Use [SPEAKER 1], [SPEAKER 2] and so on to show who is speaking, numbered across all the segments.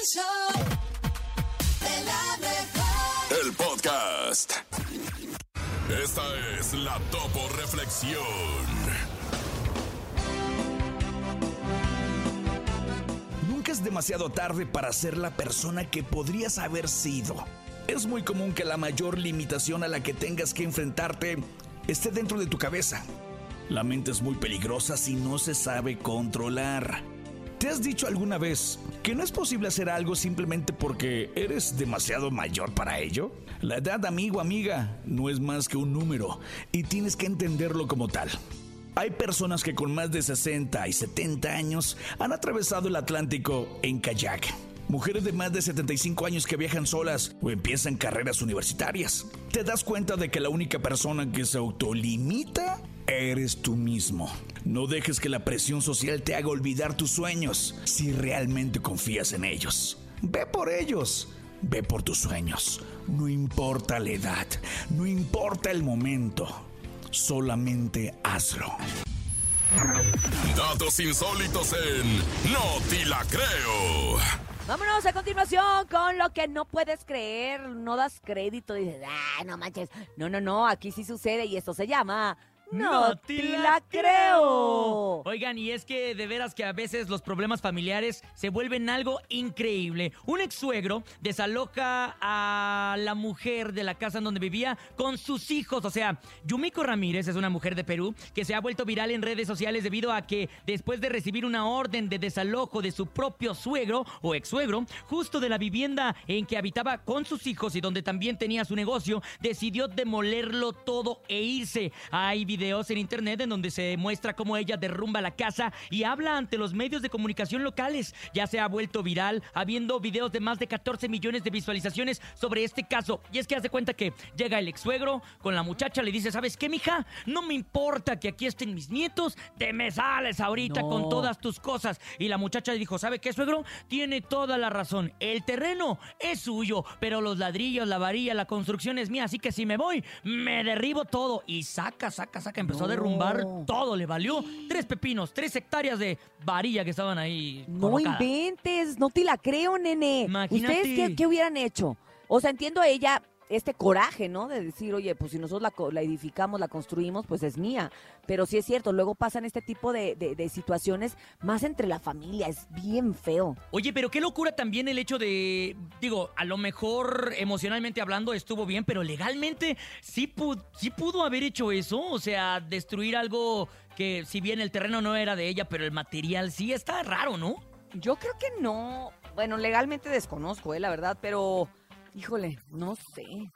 [SPEAKER 1] El show de la mejor.
[SPEAKER 2] El podcast. Esta es la Topo Reflexión.
[SPEAKER 3] Nunca es demasiado tarde para ser la persona que podrías haber sido. Es muy común que la mayor limitación a la que tengas que enfrentarte esté dentro de tu cabeza. La mente es muy peligrosa si no se sabe controlar. ¿Te has dicho alguna vez que no es posible hacer algo simplemente porque eres demasiado mayor para ello? La edad, amigo, amiga, no es más que un número y tienes que entenderlo como tal. Hay personas que con más de 60 y 70 años han atravesado el Atlántico en kayak. Mujeres de más de 75 años que viajan solas o empiezan carreras universitarias. Te das cuenta de que la única persona que se autolimita eres tú mismo. No dejes que la presión social te haga olvidar tus sueños si realmente confías en ellos. Ve por ellos. Ve por tus sueños. No importa la edad. No importa el momento. Solamente hazlo.
[SPEAKER 2] Datos insólitos en No Te La Creo.
[SPEAKER 4] Vámonos a continuación con lo que no puedes creer, no das crédito, dices, ah, no manches. No, no, no, aquí sí sucede y esto se llama No, te la creo.
[SPEAKER 5] Oigan, y es que de veras que a veces los problemas familiares se vuelven algo increíble. Un ex suegro desaloja a la mujer de la casa en donde vivía con sus hijos. O sea, Yumiko Ramírez es una mujer de Perú que se ha vuelto viral en redes sociales debido a que después de recibir una orden de desalojo de su propio suegro o ex suegro, justo de la vivienda en que habitaba con sus hijos y donde también tenía su negocio, decidió demolerlo todo e irse. Hay videos en internet en donde se muestra cómo ella derrumba la casa y habla ante los medios de comunicación locales. Ya se ha vuelto viral, habiendo videos de más de 14 millones de visualizaciones sobre este caso. Y es que hace cuenta que llega el ex suegro con la muchacha, le dice, ¿sabes qué, mija? No me importa que aquí estén mis nietos, te me sales ahorita
[SPEAKER 4] No.
[SPEAKER 5] con todas tus cosas. Y la muchacha le dijo, ¿sabe qué, suegro? Tiene toda la razón. El terreno es suyo, pero los ladrillos, la varilla, la construcción es mía. Así que si me voy, me derribo todo. Y saca, saca, saca. Empezó a derrumbar todo. Le valió tres pepinos, tres hectáreas de varilla que estaban ahí.
[SPEAKER 4] No
[SPEAKER 5] colocadas.
[SPEAKER 4] inventes, no te la creo, nene.
[SPEAKER 5] Imagínate.
[SPEAKER 4] ¿Ustedes qué, qué hubieran hecho? O sea, entiendo a ella este coraje, ¿no? De decir, oye, pues si nosotros la, la edificamos, la construimos, pues es mía. Pero sí es cierto, luego pasan este tipo de, de- de situaciones más entre la familia, es bien feo.
[SPEAKER 5] Oye, pero qué locura también el hecho de, digo, a lo mejor emocionalmente hablando estuvo bien, pero legalmente sí, pu- sí pudo haber hecho eso, o sea, destruir algo que si bien el terreno no era de ella, pero el material sí está raro, ¿no?
[SPEAKER 4] Yo creo que no. Bueno, legalmente desconozco, eh, la verdad, pero híjole, no sé.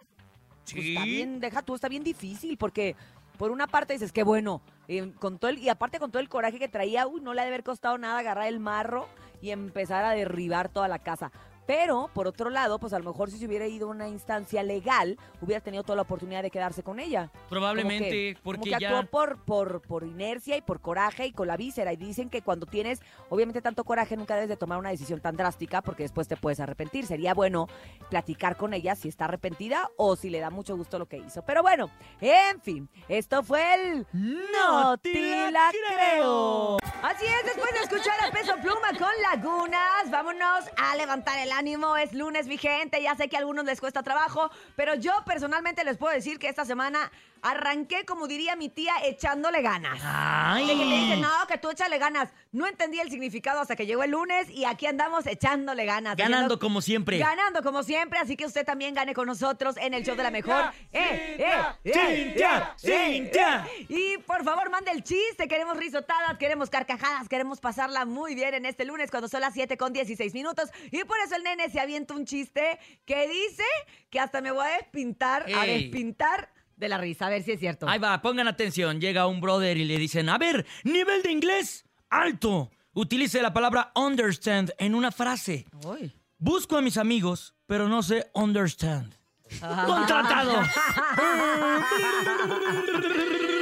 [SPEAKER 4] Pues está bien, deja tú, está bien difícil porque por una parte dices que bueno, eh, con todo el, y aparte con todo el coraje que traía, uy, no le ha de haber costado nada agarrar el marro y empezar a derribar toda la casa. Pero, por otro lado, pues a lo mejor si se hubiera ido a una instancia legal, hubiera tenido toda la oportunidad de quedarse con ella.
[SPEAKER 5] Probablemente,
[SPEAKER 4] Como que-
[SPEAKER 5] porque
[SPEAKER 4] como que
[SPEAKER 5] ya...
[SPEAKER 4] actuó por, por, por inercia y por coraje y con la víscera. Y dicen que cuando tienes, obviamente, tanto coraje, nunca debes de tomar una decisión tan drástica porque después te puedes arrepentir. Sería bueno platicar con ella si está arrepentida o si le da mucho gusto lo que hizo. Pero bueno, en fin, esto fue el No te la creo. Así es, después de escuchar a Peso Pluma con Lagunas, vámonos a levantar el ánimo. Es lunes, mi gente. Ya sé que a algunos les cuesta trabajo, pero yo personalmente les puedo decir que esta semana arranqué, como diría mi tía, echándole ganas.
[SPEAKER 5] ¡Ay!
[SPEAKER 4] De que te dicen, no, que tú échale ganas. No entendí el significado hasta que llegó el lunes y aquí andamos echándole ganas.
[SPEAKER 5] Ganando como siempre.
[SPEAKER 4] Ganando como siempre, así que usted también gane con nosotros en el show de la mejor. ¡Eh, eh, eh,
[SPEAKER 5] Cintia,
[SPEAKER 4] eh, eh,
[SPEAKER 5] Cintia.
[SPEAKER 4] eh! Y por favor, mande el chiste. Queremos risotadas, queremos carcajadas, queremos pasarla muy bien en este lunes cuando son las 7 con 16 minutos. Y por eso el nene se avienta un chiste que dice que hasta me voy a despintar, a despintar de la risa. A ver si es cierto.
[SPEAKER 5] Ahí va, pongan atención. Llega un brother y le dicen, a ver, nivel de inglés alto. Utilice la palabra understand en una frase.
[SPEAKER 4] Uy.
[SPEAKER 5] Busco a mis amigos, pero no sé understand. ¡Contratado!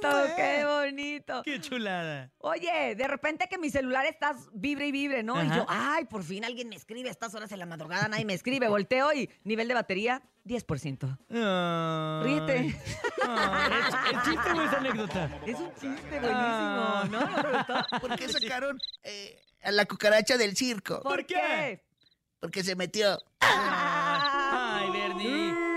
[SPEAKER 4] ¡Qué bonito! ¡Qué bonito!
[SPEAKER 5] ¡Qué chulada!
[SPEAKER 4] Oye, de repente que mi celular está vibre y vibre, ¿no? Y yo, ay, por fin alguien me escribe a estas horas en la madrugada, nadie me escribe. Volteo y nivel de batería, 10%.
[SPEAKER 5] Ay.
[SPEAKER 4] Ríete.
[SPEAKER 5] Ay, ¿es- ¿Es chiste o es anécdota?
[SPEAKER 4] Es un chiste buenísimo,
[SPEAKER 5] Ah.
[SPEAKER 4] ¿no?
[SPEAKER 6] ¿Por qué sacaron eh, a la cucaracha del circo.
[SPEAKER 4] ¿Por qué?
[SPEAKER 6] Porque se metió.
[SPEAKER 5] Ay, Bernie.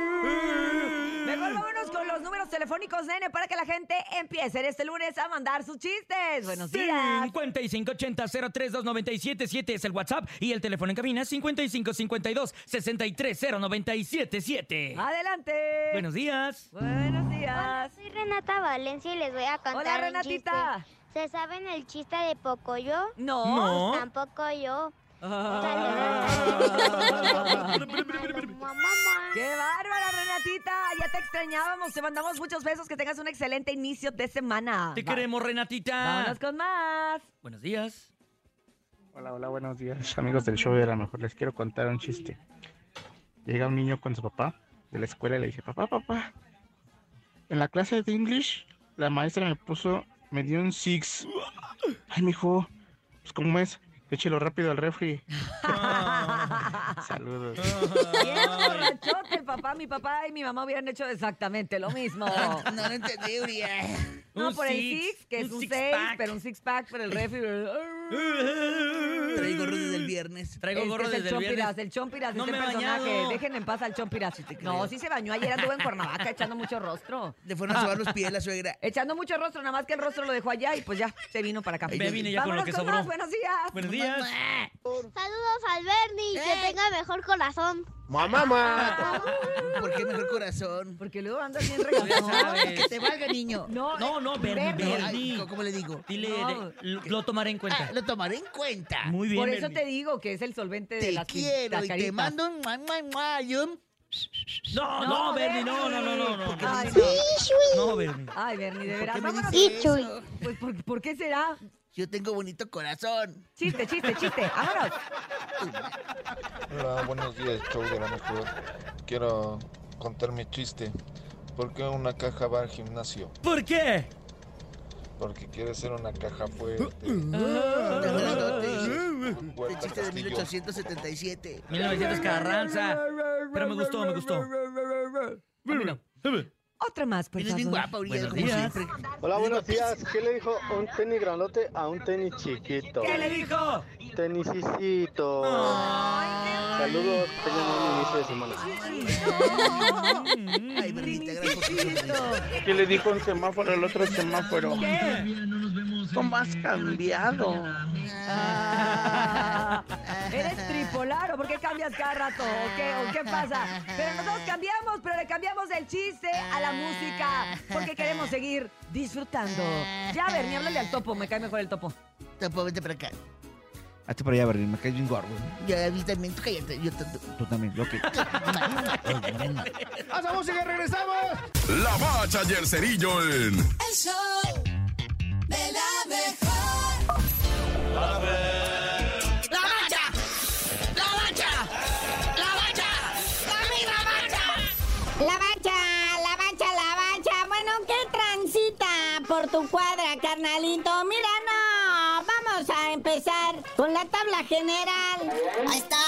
[SPEAKER 4] Telefónicos, nene, para que la gente empiece en este lunes a mandar sus chistes. Buenos días.
[SPEAKER 5] 5580-032977 es el WhatsApp y el teléfono en cabina 5552-630977.
[SPEAKER 4] Adelante.
[SPEAKER 5] Buenos días.
[SPEAKER 4] Buenos días.
[SPEAKER 7] Soy Renata Valencia y les voy a contar
[SPEAKER 4] Hola,
[SPEAKER 7] un
[SPEAKER 4] Renatita.
[SPEAKER 7] chiste. ¿Se saben el chiste de Pocoyo?
[SPEAKER 4] No.
[SPEAKER 5] No.
[SPEAKER 7] Tampoco yo.
[SPEAKER 4] ¡Qué bárbara, Renatita! Ya te extrañábamos. Te mandamos muchos besos. Que tengas un excelente inicio de semana.
[SPEAKER 5] Te
[SPEAKER 4] Va-
[SPEAKER 5] queremos, Renatita.
[SPEAKER 4] Vámonos con más.
[SPEAKER 5] Buenos días.
[SPEAKER 8] Hola, hola, buenos días, amigos del show de la mejor. Les quiero contar un chiste. Llega un niño con su papá de la escuela y le dice, papá, papá, en la clase de English, la maestra me puso, me dio un six. Ay, mijo, pues ¿cómo es? Échelo rápido al refri. Saludos.
[SPEAKER 4] Bien borrachote el papá. Mi papá y mi mamá hubieran hecho exactamente lo mismo.
[SPEAKER 6] No lo entendí, Uriah.
[SPEAKER 4] No,
[SPEAKER 5] Un
[SPEAKER 4] por el
[SPEAKER 5] six,
[SPEAKER 4] six, que es
[SPEAKER 5] un
[SPEAKER 4] seis,
[SPEAKER 5] pack.
[SPEAKER 4] pero un six pack, pero el refri.
[SPEAKER 6] Traigo gorro desde el viernes.
[SPEAKER 5] Traigo gorro desde el
[SPEAKER 4] Chompiras,
[SPEAKER 5] viernes.
[SPEAKER 4] el Chompiras,
[SPEAKER 5] No
[SPEAKER 4] este
[SPEAKER 5] me
[SPEAKER 4] personaje.
[SPEAKER 5] bañado.
[SPEAKER 4] Dejen en paz al Chompiras. No, sí se bañó. Ayer anduvo en Cuernavaca echando mucho rostro.
[SPEAKER 6] Le fueron a sobar los pies la suegra.
[SPEAKER 4] Echando mucho rostro, nada más que el rostro lo dejó allá y pues ya se vino para acá.
[SPEAKER 5] Ya vine ya con lo que sobró.
[SPEAKER 4] más, buenos días.
[SPEAKER 5] Buenos días.
[SPEAKER 7] Saludos al Bernie, que tenga mejor corazón.
[SPEAKER 6] ¿Por qué mejor corazón?
[SPEAKER 4] Porque luego andas bien regalado.
[SPEAKER 6] Que te valga, niño.
[SPEAKER 4] No,
[SPEAKER 5] No, no, Bernie,
[SPEAKER 4] Bernie.
[SPEAKER 5] Bernie.
[SPEAKER 6] Ay, ¿Cómo le digo?
[SPEAKER 5] Dile,
[SPEAKER 4] No.
[SPEAKER 5] de- lo, lo tomaré en cuenta.
[SPEAKER 6] Ah, lo tomaré en cuenta.
[SPEAKER 5] Muy bien,
[SPEAKER 4] Por eso
[SPEAKER 5] Bernie.
[SPEAKER 4] te digo que es el solvente de
[SPEAKER 6] Te
[SPEAKER 4] las pi-
[SPEAKER 6] quiero y te mando un mua, mua, mua, y un-
[SPEAKER 5] No, no,
[SPEAKER 4] No,
[SPEAKER 5] Bernie, no, no, no, no, no.
[SPEAKER 6] ¿Por qué
[SPEAKER 4] Ay,
[SPEAKER 6] dice
[SPEAKER 5] No, Bernie.
[SPEAKER 4] Ay, Bernie, de
[SPEAKER 6] ¿Por
[SPEAKER 4] veras. Vámonos. Pues, ¿por, por qué será?
[SPEAKER 6] Yo tengo bonito corazón.
[SPEAKER 4] Chiste, chiste, chiste. Vámonos.
[SPEAKER 9] Hola, buenos días, show de la mejor. Quiero contar mi chiste. ¿Por qué una caja va al gimnasio?
[SPEAKER 5] ¿Por qué?
[SPEAKER 9] Porque quiere ser una caja fuerte.
[SPEAKER 6] El chiste de
[SPEAKER 9] Castillo.
[SPEAKER 6] 1877.
[SPEAKER 5] 1900 Carranza. Pero me gustó, me gustó. No.
[SPEAKER 4] Otra más, por favor.
[SPEAKER 6] guapa, Uriel,
[SPEAKER 5] Buenos
[SPEAKER 6] como
[SPEAKER 5] días.
[SPEAKER 6] siempre.
[SPEAKER 10] Hola, buenos días. ¿Qué le dijo un tenis grandote a un tenis chiquito?
[SPEAKER 5] ¿Qué le dijo?
[SPEAKER 10] Tenisicito. Saludos, tengan un inicio de semana.
[SPEAKER 6] Ay, Bernita, gracias por tu sonrisa.
[SPEAKER 8] ¿Qué le dijo un semáforo al otro semáforo?
[SPEAKER 4] ¿Qué?
[SPEAKER 8] ¿Cómo has cambiado?
[SPEAKER 4] Ah, ¿Eres tripolar o por qué cambias cada rato? ¿O qué, ¿O qué pasa? Pero nosotros cambiamos, pero le cambiamos el chiste a la música porque queremos seguir disfrutando. Ya, Bernie, háblale al topo, me cae mejor el topo.
[SPEAKER 6] Topo, vente para acá.
[SPEAKER 11] Hazte para allá, Berlín, me caes bien gordo.
[SPEAKER 6] Ya, a mí también, tú cállate. Yo.
[SPEAKER 11] Tú también, ok.
[SPEAKER 6] ¡Haz música y regresamos!
[SPEAKER 2] La bacha y el cerillo en
[SPEAKER 1] El show de la mejor.
[SPEAKER 6] ¡La bacha! ¡La bacha! ¡La bacha! ¡La misma bacha!
[SPEAKER 12] La bacha, la bacha, la bacha. Bueno, ¿qué transita por tu cuadra, carnalito? General.
[SPEAKER 13] Ahí está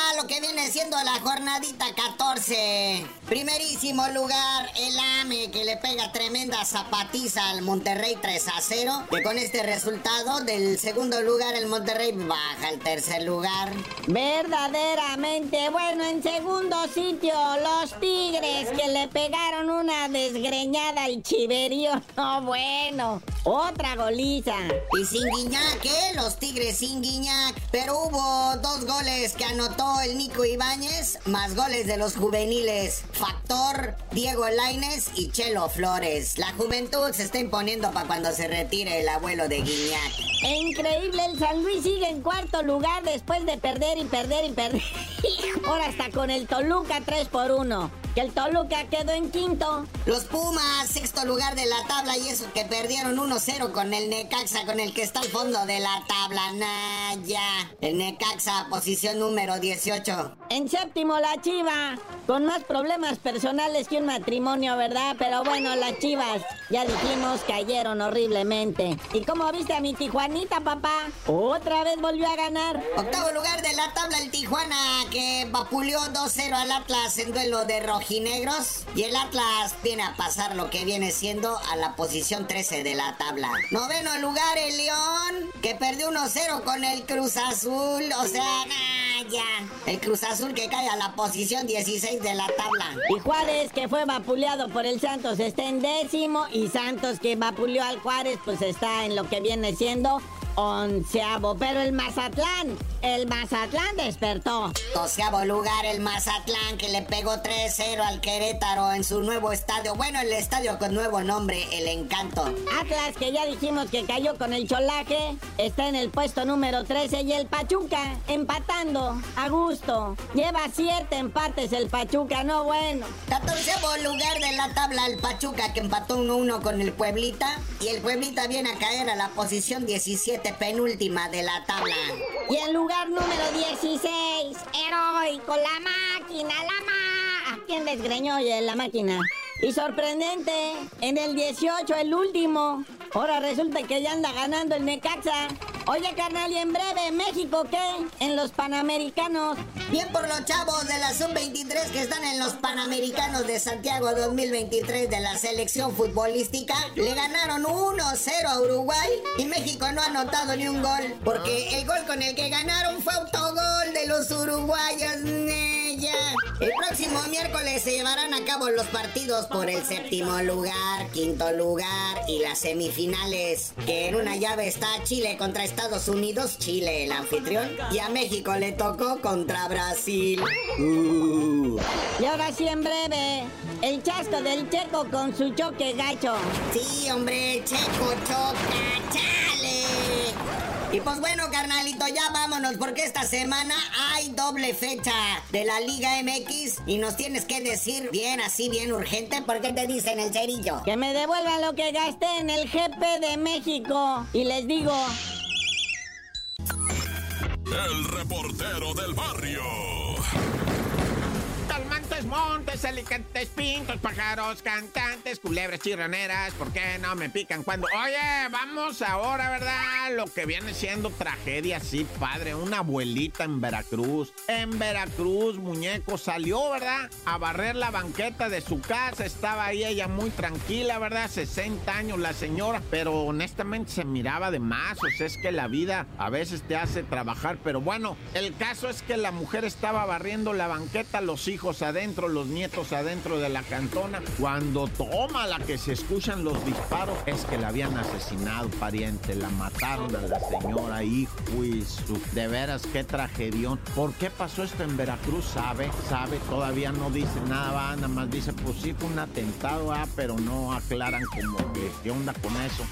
[SPEAKER 13] siendo la jornadita 14. Primerísimo lugar, el AME que le pega tremenda zapatiza al Monterrey 3 a 0. Que con este resultado del segundo lugar el Monterrey baja al tercer lugar.
[SPEAKER 12] Verdaderamente, bueno, en segundo sitio, los Tigres que le pegaron una desgreñada al Chiverío. No, bueno, otra goliza.
[SPEAKER 13] Y sin Guiñac, ¿eh? Los Tigres sin Guiñac. Pero hubo dos goles que anotó el Nico Ibáñez, más goles de los juveniles. Factor, Diego Laines y Chelo Flores. La juventud se está imponiendo para cuando se retire el abuelo de Guiñac.
[SPEAKER 12] Increíble, el San Luis sigue en cuarto lugar después de perder y perder y perder. Ahora está con el Toluca 3 por 1. Que el Toluca quedó en quinto.
[SPEAKER 13] Los Pumas, sexto lugar de la tabla y eso que perdieron 1-0 con el Necaxa, con el que está al fondo de la tabla. Naya. El Necaxa, posición número 18.
[SPEAKER 12] En séptimo, la Chiva. Con más problemas personales que un matrimonio, ¿verdad? Pero bueno, las Chivas. ya dijimos, cayeron horriblemente. ¿Y cómo viste a mi Tijuanita, papá? Otra vez volvió a ganar.
[SPEAKER 13] Octavo lugar de la tabla el Tijuana que vapuleó 2-0 al Atlas en duelo de rojinegros. Y el Atlas viene a pasar lo que viene siendo a la posición 13 de la tabla. Noveno lugar el León que perdió 1-0 con el Cruz Azul. O sea, nah, El Cruz Azul que cae a la posición 16 de la tabla.
[SPEAKER 12] Y Juárez, que fue vapuleado por el Santos, está en décimo. Y Santos, que vapuleó al Juárez, pues está en lo que viene siendo onceavo. Pero el Mazatlán, el Mazatlán despertó.
[SPEAKER 13] Doceavo lugar el Mazatlán que le pegó 3-0 al Querétaro en su nuevo estadio. Bueno, el estadio con nuevo nombre, El Encanto.
[SPEAKER 12] Atlas, que ya dijimos que cayó con el cholaje, está en el puesto número 13 y el Pachuca empatando a gusto. Lleva siete empates el Pachuca, no bueno.
[SPEAKER 13] 14 lugar de la tabla el Pachuca que empató 1-1 con el Pueblita y el Pueblita viene a caer a la posición 17 penúltima de la tabla.
[SPEAKER 12] Y en lugar número 16, heroico, la máquina, la ma... ¿A quién desgreñó oye, la máquina? Y sorprendente, en el 18, el último. Ahora resulta que ya anda ganando el Necaxa. Oye, carnal, y en breve, ¿México qué? En los Panamericanos.
[SPEAKER 13] Bien por los chavos de la Sub-23 que están en los Panamericanos de Santiago 2023 de la selección futbolística. Le ganaron 1-0 a Uruguay y México no ha anotado ni un gol. Porque el gol con el que ganaron fue autogol de los uruguayos. El próximo miércoles se llevarán a cabo los partidos por el séptimo lugar, quinto lugar y las semifinales. Que en una llave está Chile contra Estados Unidos, Chile el anfitrión. Y a México le tocó contra Brasil. Uh.
[SPEAKER 12] Y ahora sí, en breve, el chasco del checo con su choque gacho.
[SPEAKER 13] Sí, hombre, checo choca, chale. Y pues bueno, carnalito, ya vámonos porque esta semana hay doble fecha de la Liga MX y nos tienes que decir bien, así, bien urgente, porque te dicen el cerillo.
[SPEAKER 12] Que me devuelvan lo que gasté en el GP de México. Y les digo...
[SPEAKER 2] El reportero del barrio.
[SPEAKER 14] Montes, alicantes, pintos, pájaros, cantantes, culebras chirraneras, ¿por qué no me pican cuando? Oye, vamos ahora, ¿verdad? Lo que viene siendo tragedia, sí, padre. Una abuelita en Veracruz. En Veracruz, muñeco, salió, ¿verdad? A barrer la banqueta de su casa. Estaba ahí ella muy tranquila, ¿verdad? 60 años la señora, pero honestamente se miraba de más. O sea, es que la vida a veces te hace trabajar, pero bueno, el caso es que la mujer estaba barriendo la banqueta, los hijos adentro, los nietos adentro de la cantona. Cuando toma la que se escuchan los disparos, es que la habían asesinado, pariente. La mataron a la señora, hijo y su. De veras, qué tragedión. ¿Por qué pasó esto en Veracruz? Sabe, sabe, todavía no dice nada, nada más dice, pues sí fue un atentado, ah, pero no aclaran como que qué onda con eso.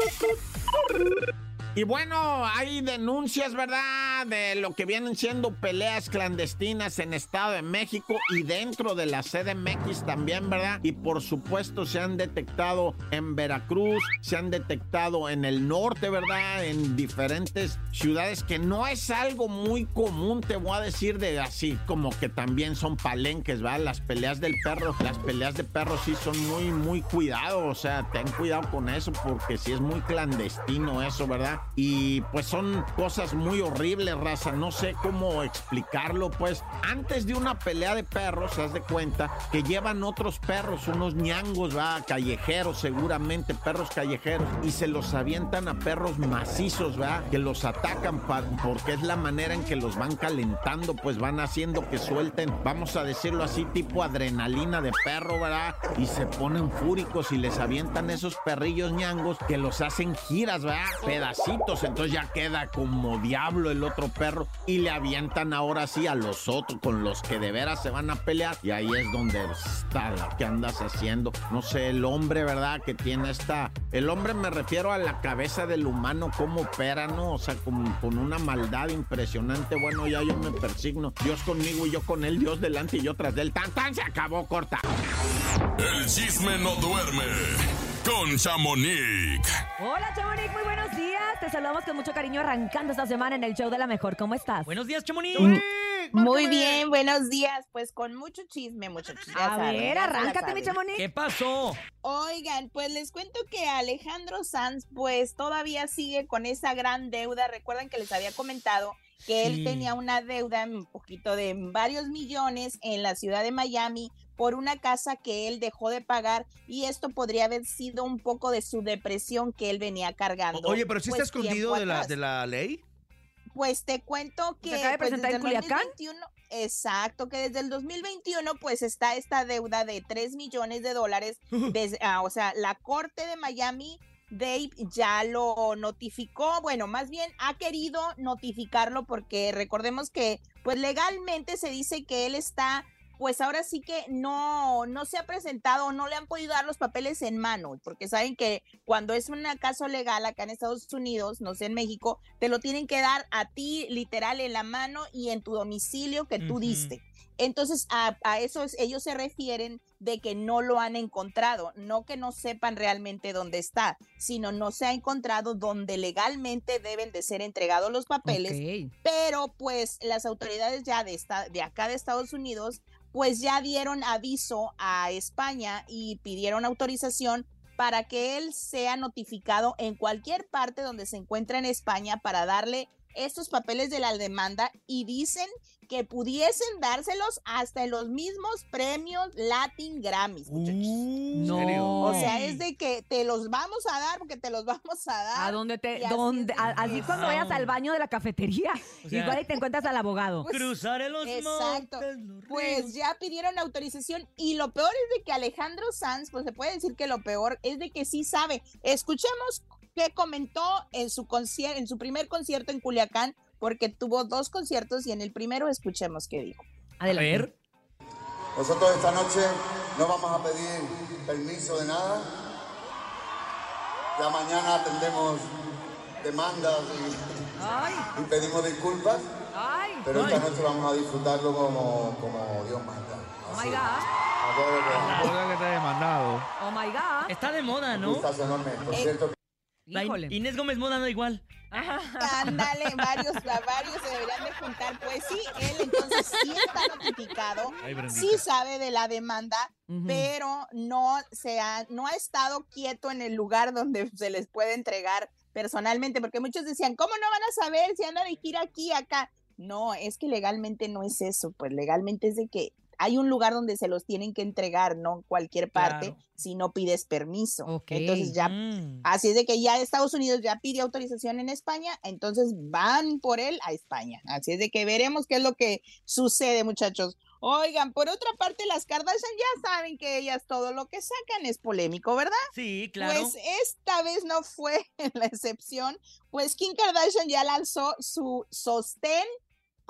[SPEAKER 14] Y bueno, hay denuncias, ¿verdad? De lo que vienen siendo peleas clandestinas en Estado de México y dentro de la CDMX también, ¿verdad? Y por supuesto se han detectado en Veracruz, se han detectado en el norte, ¿verdad? En diferentes ciudades que no es algo muy común, te voy a decir, de así como que también son palenques, ¿verdad? Las peleas del perro, las peleas de perros sí son muy, muy cuidado, o sea, ten cuidado con eso porque sí es muy clandestino eso, ¿verdad? Y pues son cosas muy horribles, raza. No sé cómo explicarlo. Pues antes de una pelea de perros, haz de cuenta que llevan otros perros, unos ñangos, va, callejeros, seguramente, perros callejeros, y se los avientan a perros macizos, va, que los atacan porque es la manera en que los van calentando, pues van haciendo que suelten, vamos a decirlo así, tipo adrenalina de perro, ¿verdad? Y se ponen fúricos y les avientan esos perrillos ñangos que los hacen giras, ¿verdad? Pedacitos, entonces ya queda como diablo el otro perro y le avientan ahora sí a los otros con los que de veras se van a pelear y ahí es donde está la que andas haciendo. No sé, el hombre, ¿verdad? Que tiene esta... El hombre me refiero a la cabeza del humano, cómo opera, ¿no? O sea, con, una maldad impresionante. Bueno, ya yo me persigno. Dios conmigo y yo con él, Dios delante y yo tras del tan tan se acabó, corta.
[SPEAKER 2] El chisme no duerme con Chamonix.
[SPEAKER 4] Hola, Chamonix, muy buenos días. Te saludamos con mucho cariño arrancando esta semana en el show de la mejor. ¿Cómo estás?
[SPEAKER 5] Buenos días, Chamonix.
[SPEAKER 15] Muy bien, buenos días. Pues con mucho chisme, muchachos. ya
[SPEAKER 4] A
[SPEAKER 15] saben,
[SPEAKER 4] ver, arráncate, mi chamonix.
[SPEAKER 5] ¿Qué pasó?
[SPEAKER 15] Oigan, pues les cuento que Alejandro Sanz, pues todavía sigue con esa gran deuda. Recuerdan que les había comentado que él
[SPEAKER 16] Sí.
[SPEAKER 15] tenía una deuda un poquito de varios millones en la ciudad de Miami por una casa que él dejó de pagar y esto podría haber sido un poco de su depresión que él venía cargando.
[SPEAKER 11] Oye, pero sí está
[SPEAKER 15] pues,
[SPEAKER 11] escondido de la, de la ley.
[SPEAKER 15] Pues te cuento que
[SPEAKER 4] acaba de
[SPEAKER 15] pues,
[SPEAKER 4] presentar
[SPEAKER 15] desde
[SPEAKER 4] en Culiacán?
[SPEAKER 15] 2021, exacto, que desde el 2021 pues está esta deuda de 3 millones de dólares. desde- ah, o sea, la corte de Miami Dave ya lo notificó, bueno, más bien ha querido notificarlo porque recordemos que pues legalmente se dice que él está pues ahora sí que no, no se ha presentado, no le han podido dar los papeles en mano, porque saben que cuando es un caso legal acá en Estados Unidos, no sé en México, te lo tienen que dar a ti literal en la mano y en tu domicilio que tú diste. Entonces, a, a eso es- ellos se refieren de que no lo han encontrado, no que no sepan realmente dónde está, sino no se ha encontrado donde legalmente deben de ser entregados los papeles, pero pues las autoridades ya de, esta, de acá de Estados Unidos, pues ya dieron aviso a España y pidieron autorización para que él sea notificado en cualquier parte donde se encuentra en España para darle estos papeles de la demanda y dicen que pudiesen dárselos hasta en los mismos premios Latin Grammys, muchachos.
[SPEAKER 4] No.
[SPEAKER 15] O sea, es de que te los vamos a dar porque te los vamos a dar.
[SPEAKER 4] A donde te,
[SPEAKER 15] así
[SPEAKER 4] donde, a- así cuando vayas al baño de la cafetería,
[SPEAKER 5] O sea,
[SPEAKER 4] igual y te encuentras al abogado.
[SPEAKER 15] Pues,
[SPEAKER 5] Cruzaré los
[SPEAKER 15] Exacto. Pues ya pidieron autorización y lo peor es de que Alejandro Sanz, pues se puede decir que lo peor es de que sí sabe. Escuchemos qué comentó en su concierto, en su primer concierto en Culiacán, porque tuvo dos conciertos y en el primero escuchemos qué dijo.
[SPEAKER 5] A ver.
[SPEAKER 17] Nosotros esta noche no vamos a pedir permiso de nada. Ya mañana atendemos demandas y, y pedimos disculpas. Pero esta noche vamos a disfrutarlo como, como Dios manda.
[SPEAKER 4] Oh my God.
[SPEAKER 17] A todo lo que-
[SPEAKER 11] que te ha demandado.
[SPEAKER 4] Oh my God.
[SPEAKER 5] Está de moda,
[SPEAKER 17] Un
[SPEAKER 5] ¿no?
[SPEAKER 17] gustazo enorme. Por cierto,
[SPEAKER 5] In- Inés Gómez Moda no igual.
[SPEAKER 15] Ándale, varios, varios se deberían de juntar. Pues sí, él entonces sí está notificado,
[SPEAKER 5] Ay,
[SPEAKER 15] sí sabe de la demanda, pero no se ha, no ha estado quieto en el lugar donde se les puede entregar personalmente, porque muchos decían, ¿cómo no van a saber si anda de gira aquí, acá? No, es que legalmente no es eso, pues legalmente es de que hay un lugar donde se los tienen que entregar, no en cualquier parte,
[SPEAKER 4] Claro.
[SPEAKER 15] si no pides permiso.
[SPEAKER 4] Ok.
[SPEAKER 15] Entonces ya
[SPEAKER 5] Mm.
[SPEAKER 15] Así es de que ya Estados Unidos ya pide autorización en España, entonces van por él a España. Así es de que veremos qué es lo que sucede, muchachos. Oigan, por otra parte, las Kardashian ya saben que ellas todo lo que sacan es polémico, ¿verdad?
[SPEAKER 5] Sí, claro.
[SPEAKER 15] Pues esta vez no fue la excepción, pues Kim Kardashian ya lanzó su sostén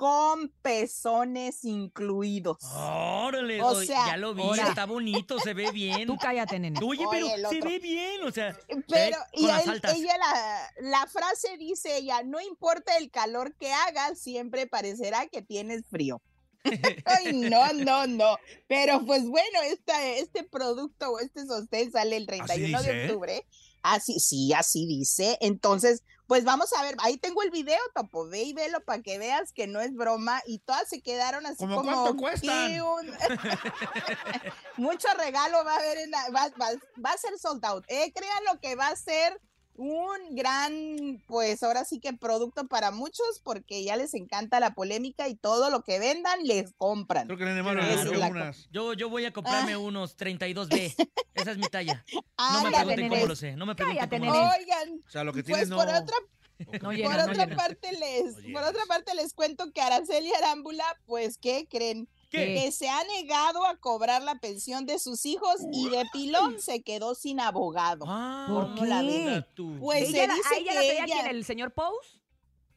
[SPEAKER 15] con pezones incluidos.
[SPEAKER 5] Órale,
[SPEAKER 15] O sea,
[SPEAKER 5] ya lo vi, está bonito, se ve bien.
[SPEAKER 4] Tú cállate, nene.
[SPEAKER 5] Oye, pero
[SPEAKER 15] Oye,
[SPEAKER 5] se ve bien, o sea,
[SPEAKER 15] Pero,
[SPEAKER 5] eh,
[SPEAKER 15] y él- ella, la, la frase dice ella, no importa el calor que hagas, siempre parecerá que tienes frío. Ay, no, no, no. Pero pues bueno, esta, este producto o este sostén sale el 31 de octubre. Así, sí, así dice. Entonces, pues vamos a ver, ahí tengo el video, Topo, ve y velo para que veas que no es broma. Y todas se quedaron así
[SPEAKER 11] ¿Cómo
[SPEAKER 15] como...
[SPEAKER 11] cuánto cuestan?
[SPEAKER 15] "¿Qué un-?" Mucho regalo va a haber, en la- va, va- va a ser sold out. Eh, créanlo que va a ser un gran, pues ahora sí que producto para muchos, porque ya les encanta la polémica y todo lo que vendan les compran.
[SPEAKER 11] Creo que.
[SPEAKER 5] Yo, yo voy a comprarme
[SPEAKER 15] Ah.
[SPEAKER 5] unos 32B. Esa es mi talla. No me pregunten cómo lo sé. No me pregunten cómo lo sé.
[SPEAKER 15] Oigan,
[SPEAKER 11] O sea, lo que
[SPEAKER 15] pues
[SPEAKER 11] tienes no.
[SPEAKER 15] por otra
[SPEAKER 4] No
[SPEAKER 15] por
[SPEAKER 4] no
[SPEAKER 15] otra
[SPEAKER 4] llena.
[SPEAKER 15] parte les, por otra parte les cuento que Araceli Arámbula, pues ¿qué creen?
[SPEAKER 5] ¿Qué?
[SPEAKER 15] Que se ha negado a cobrar la pensión de sus hijos y de pilón se quedó sin abogado.
[SPEAKER 5] Ah,
[SPEAKER 4] ¿Por
[SPEAKER 15] ¿Cómo la
[SPEAKER 4] qué?
[SPEAKER 5] mira tú.
[SPEAKER 15] Pues
[SPEAKER 4] ¿Ella
[SPEAKER 15] se
[SPEAKER 4] la-
[SPEAKER 15] dice
[SPEAKER 4] ¿A ella la
[SPEAKER 15] que ella-
[SPEAKER 4] quién, el señor Pous?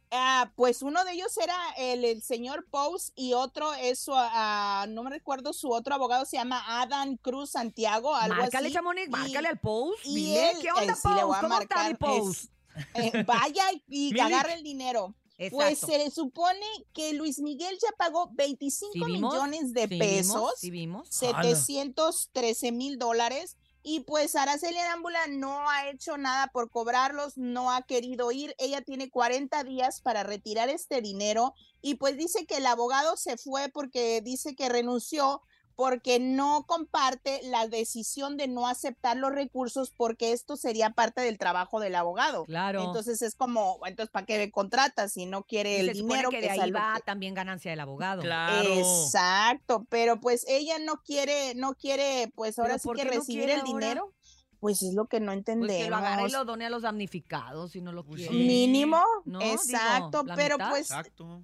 [SPEAKER 15] Ah, pues uno de ellos era el, el señor Pous y otro es su, ah, no me recuerdo su otro abogado, se llama Adam Cruz Santiago, algo
[SPEAKER 4] Márcale,
[SPEAKER 15] así.
[SPEAKER 4] Chamonix,
[SPEAKER 15] Y-
[SPEAKER 4] márcale al Pous.
[SPEAKER 15] y
[SPEAKER 4] Dile,
[SPEAKER 15] él-
[SPEAKER 4] ¿qué onda,
[SPEAKER 15] eh,
[SPEAKER 4] Pous?
[SPEAKER 15] voy a
[SPEAKER 4] ¿Cómo está mi Pous?
[SPEAKER 15] es- eh, vaya y
[SPEAKER 5] Milik.
[SPEAKER 15] agarre el dinero. Pues se le supone que Luis Miguel ya pagó 25
[SPEAKER 4] ¿Sí vimos?
[SPEAKER 15] millones de
[SPEAKER 4] ¿Sí vimos?
[SPEAKER 15] pesos,
[SPEAKER 4] ¿Sí vimos?
[SPEAKER 15] 713 mil dólares, Y pues Araceli Arámbula no ha hecho nada por cobrarlos, no ha querido ir. Ella tiene 40 días para retirar este dinero y pues dice que el abogado se fue porque dice que renunció porque no comparte la decisión de no aceptar los recursos porque esto sería parte del trabajo del abogado.
[SPEAKER 4] Claro.
[SPEAKER 15] Entonces es como, entonces ¿para qué me contratas si no quiere
[SPEAKER 4] Y
[SPEAKER 15] el dinero?
[SPEAKER 4] que de
[SPEAKER 15] es
[SPEAKER 4] ahí va
[SPEAKER 15] que-
[SPEAKER 4] también ganancia del abogado.
[SPEAKER 15] Exacto, pero pues ella no quiere, no quiere, pues ahora
[SPEAKER 4] ¿Pero
[SPEAKER 15] sí que
[SPEAKER 4] no
[SPEAKER 15] recibir el
[SPEAKER 4] ahora?
[SPEAKER 15] dinero. Pues es lo que no
[SPEAKER 4] Pues
[SPEAKER 15] entendemos.
[SPEAKER 4] que lo agarre y lo done a los damnificados si no lo quiere.
[SPEAKER 15] Mínimo,
[SPEAKER 4] ¿No? Digo,
[SPEAKER 15] exacto,
[SPEAKER 4] la
[SPEAKER 15] pero
[SPEAKER 4] mitad.
[SPEAKER 15] pues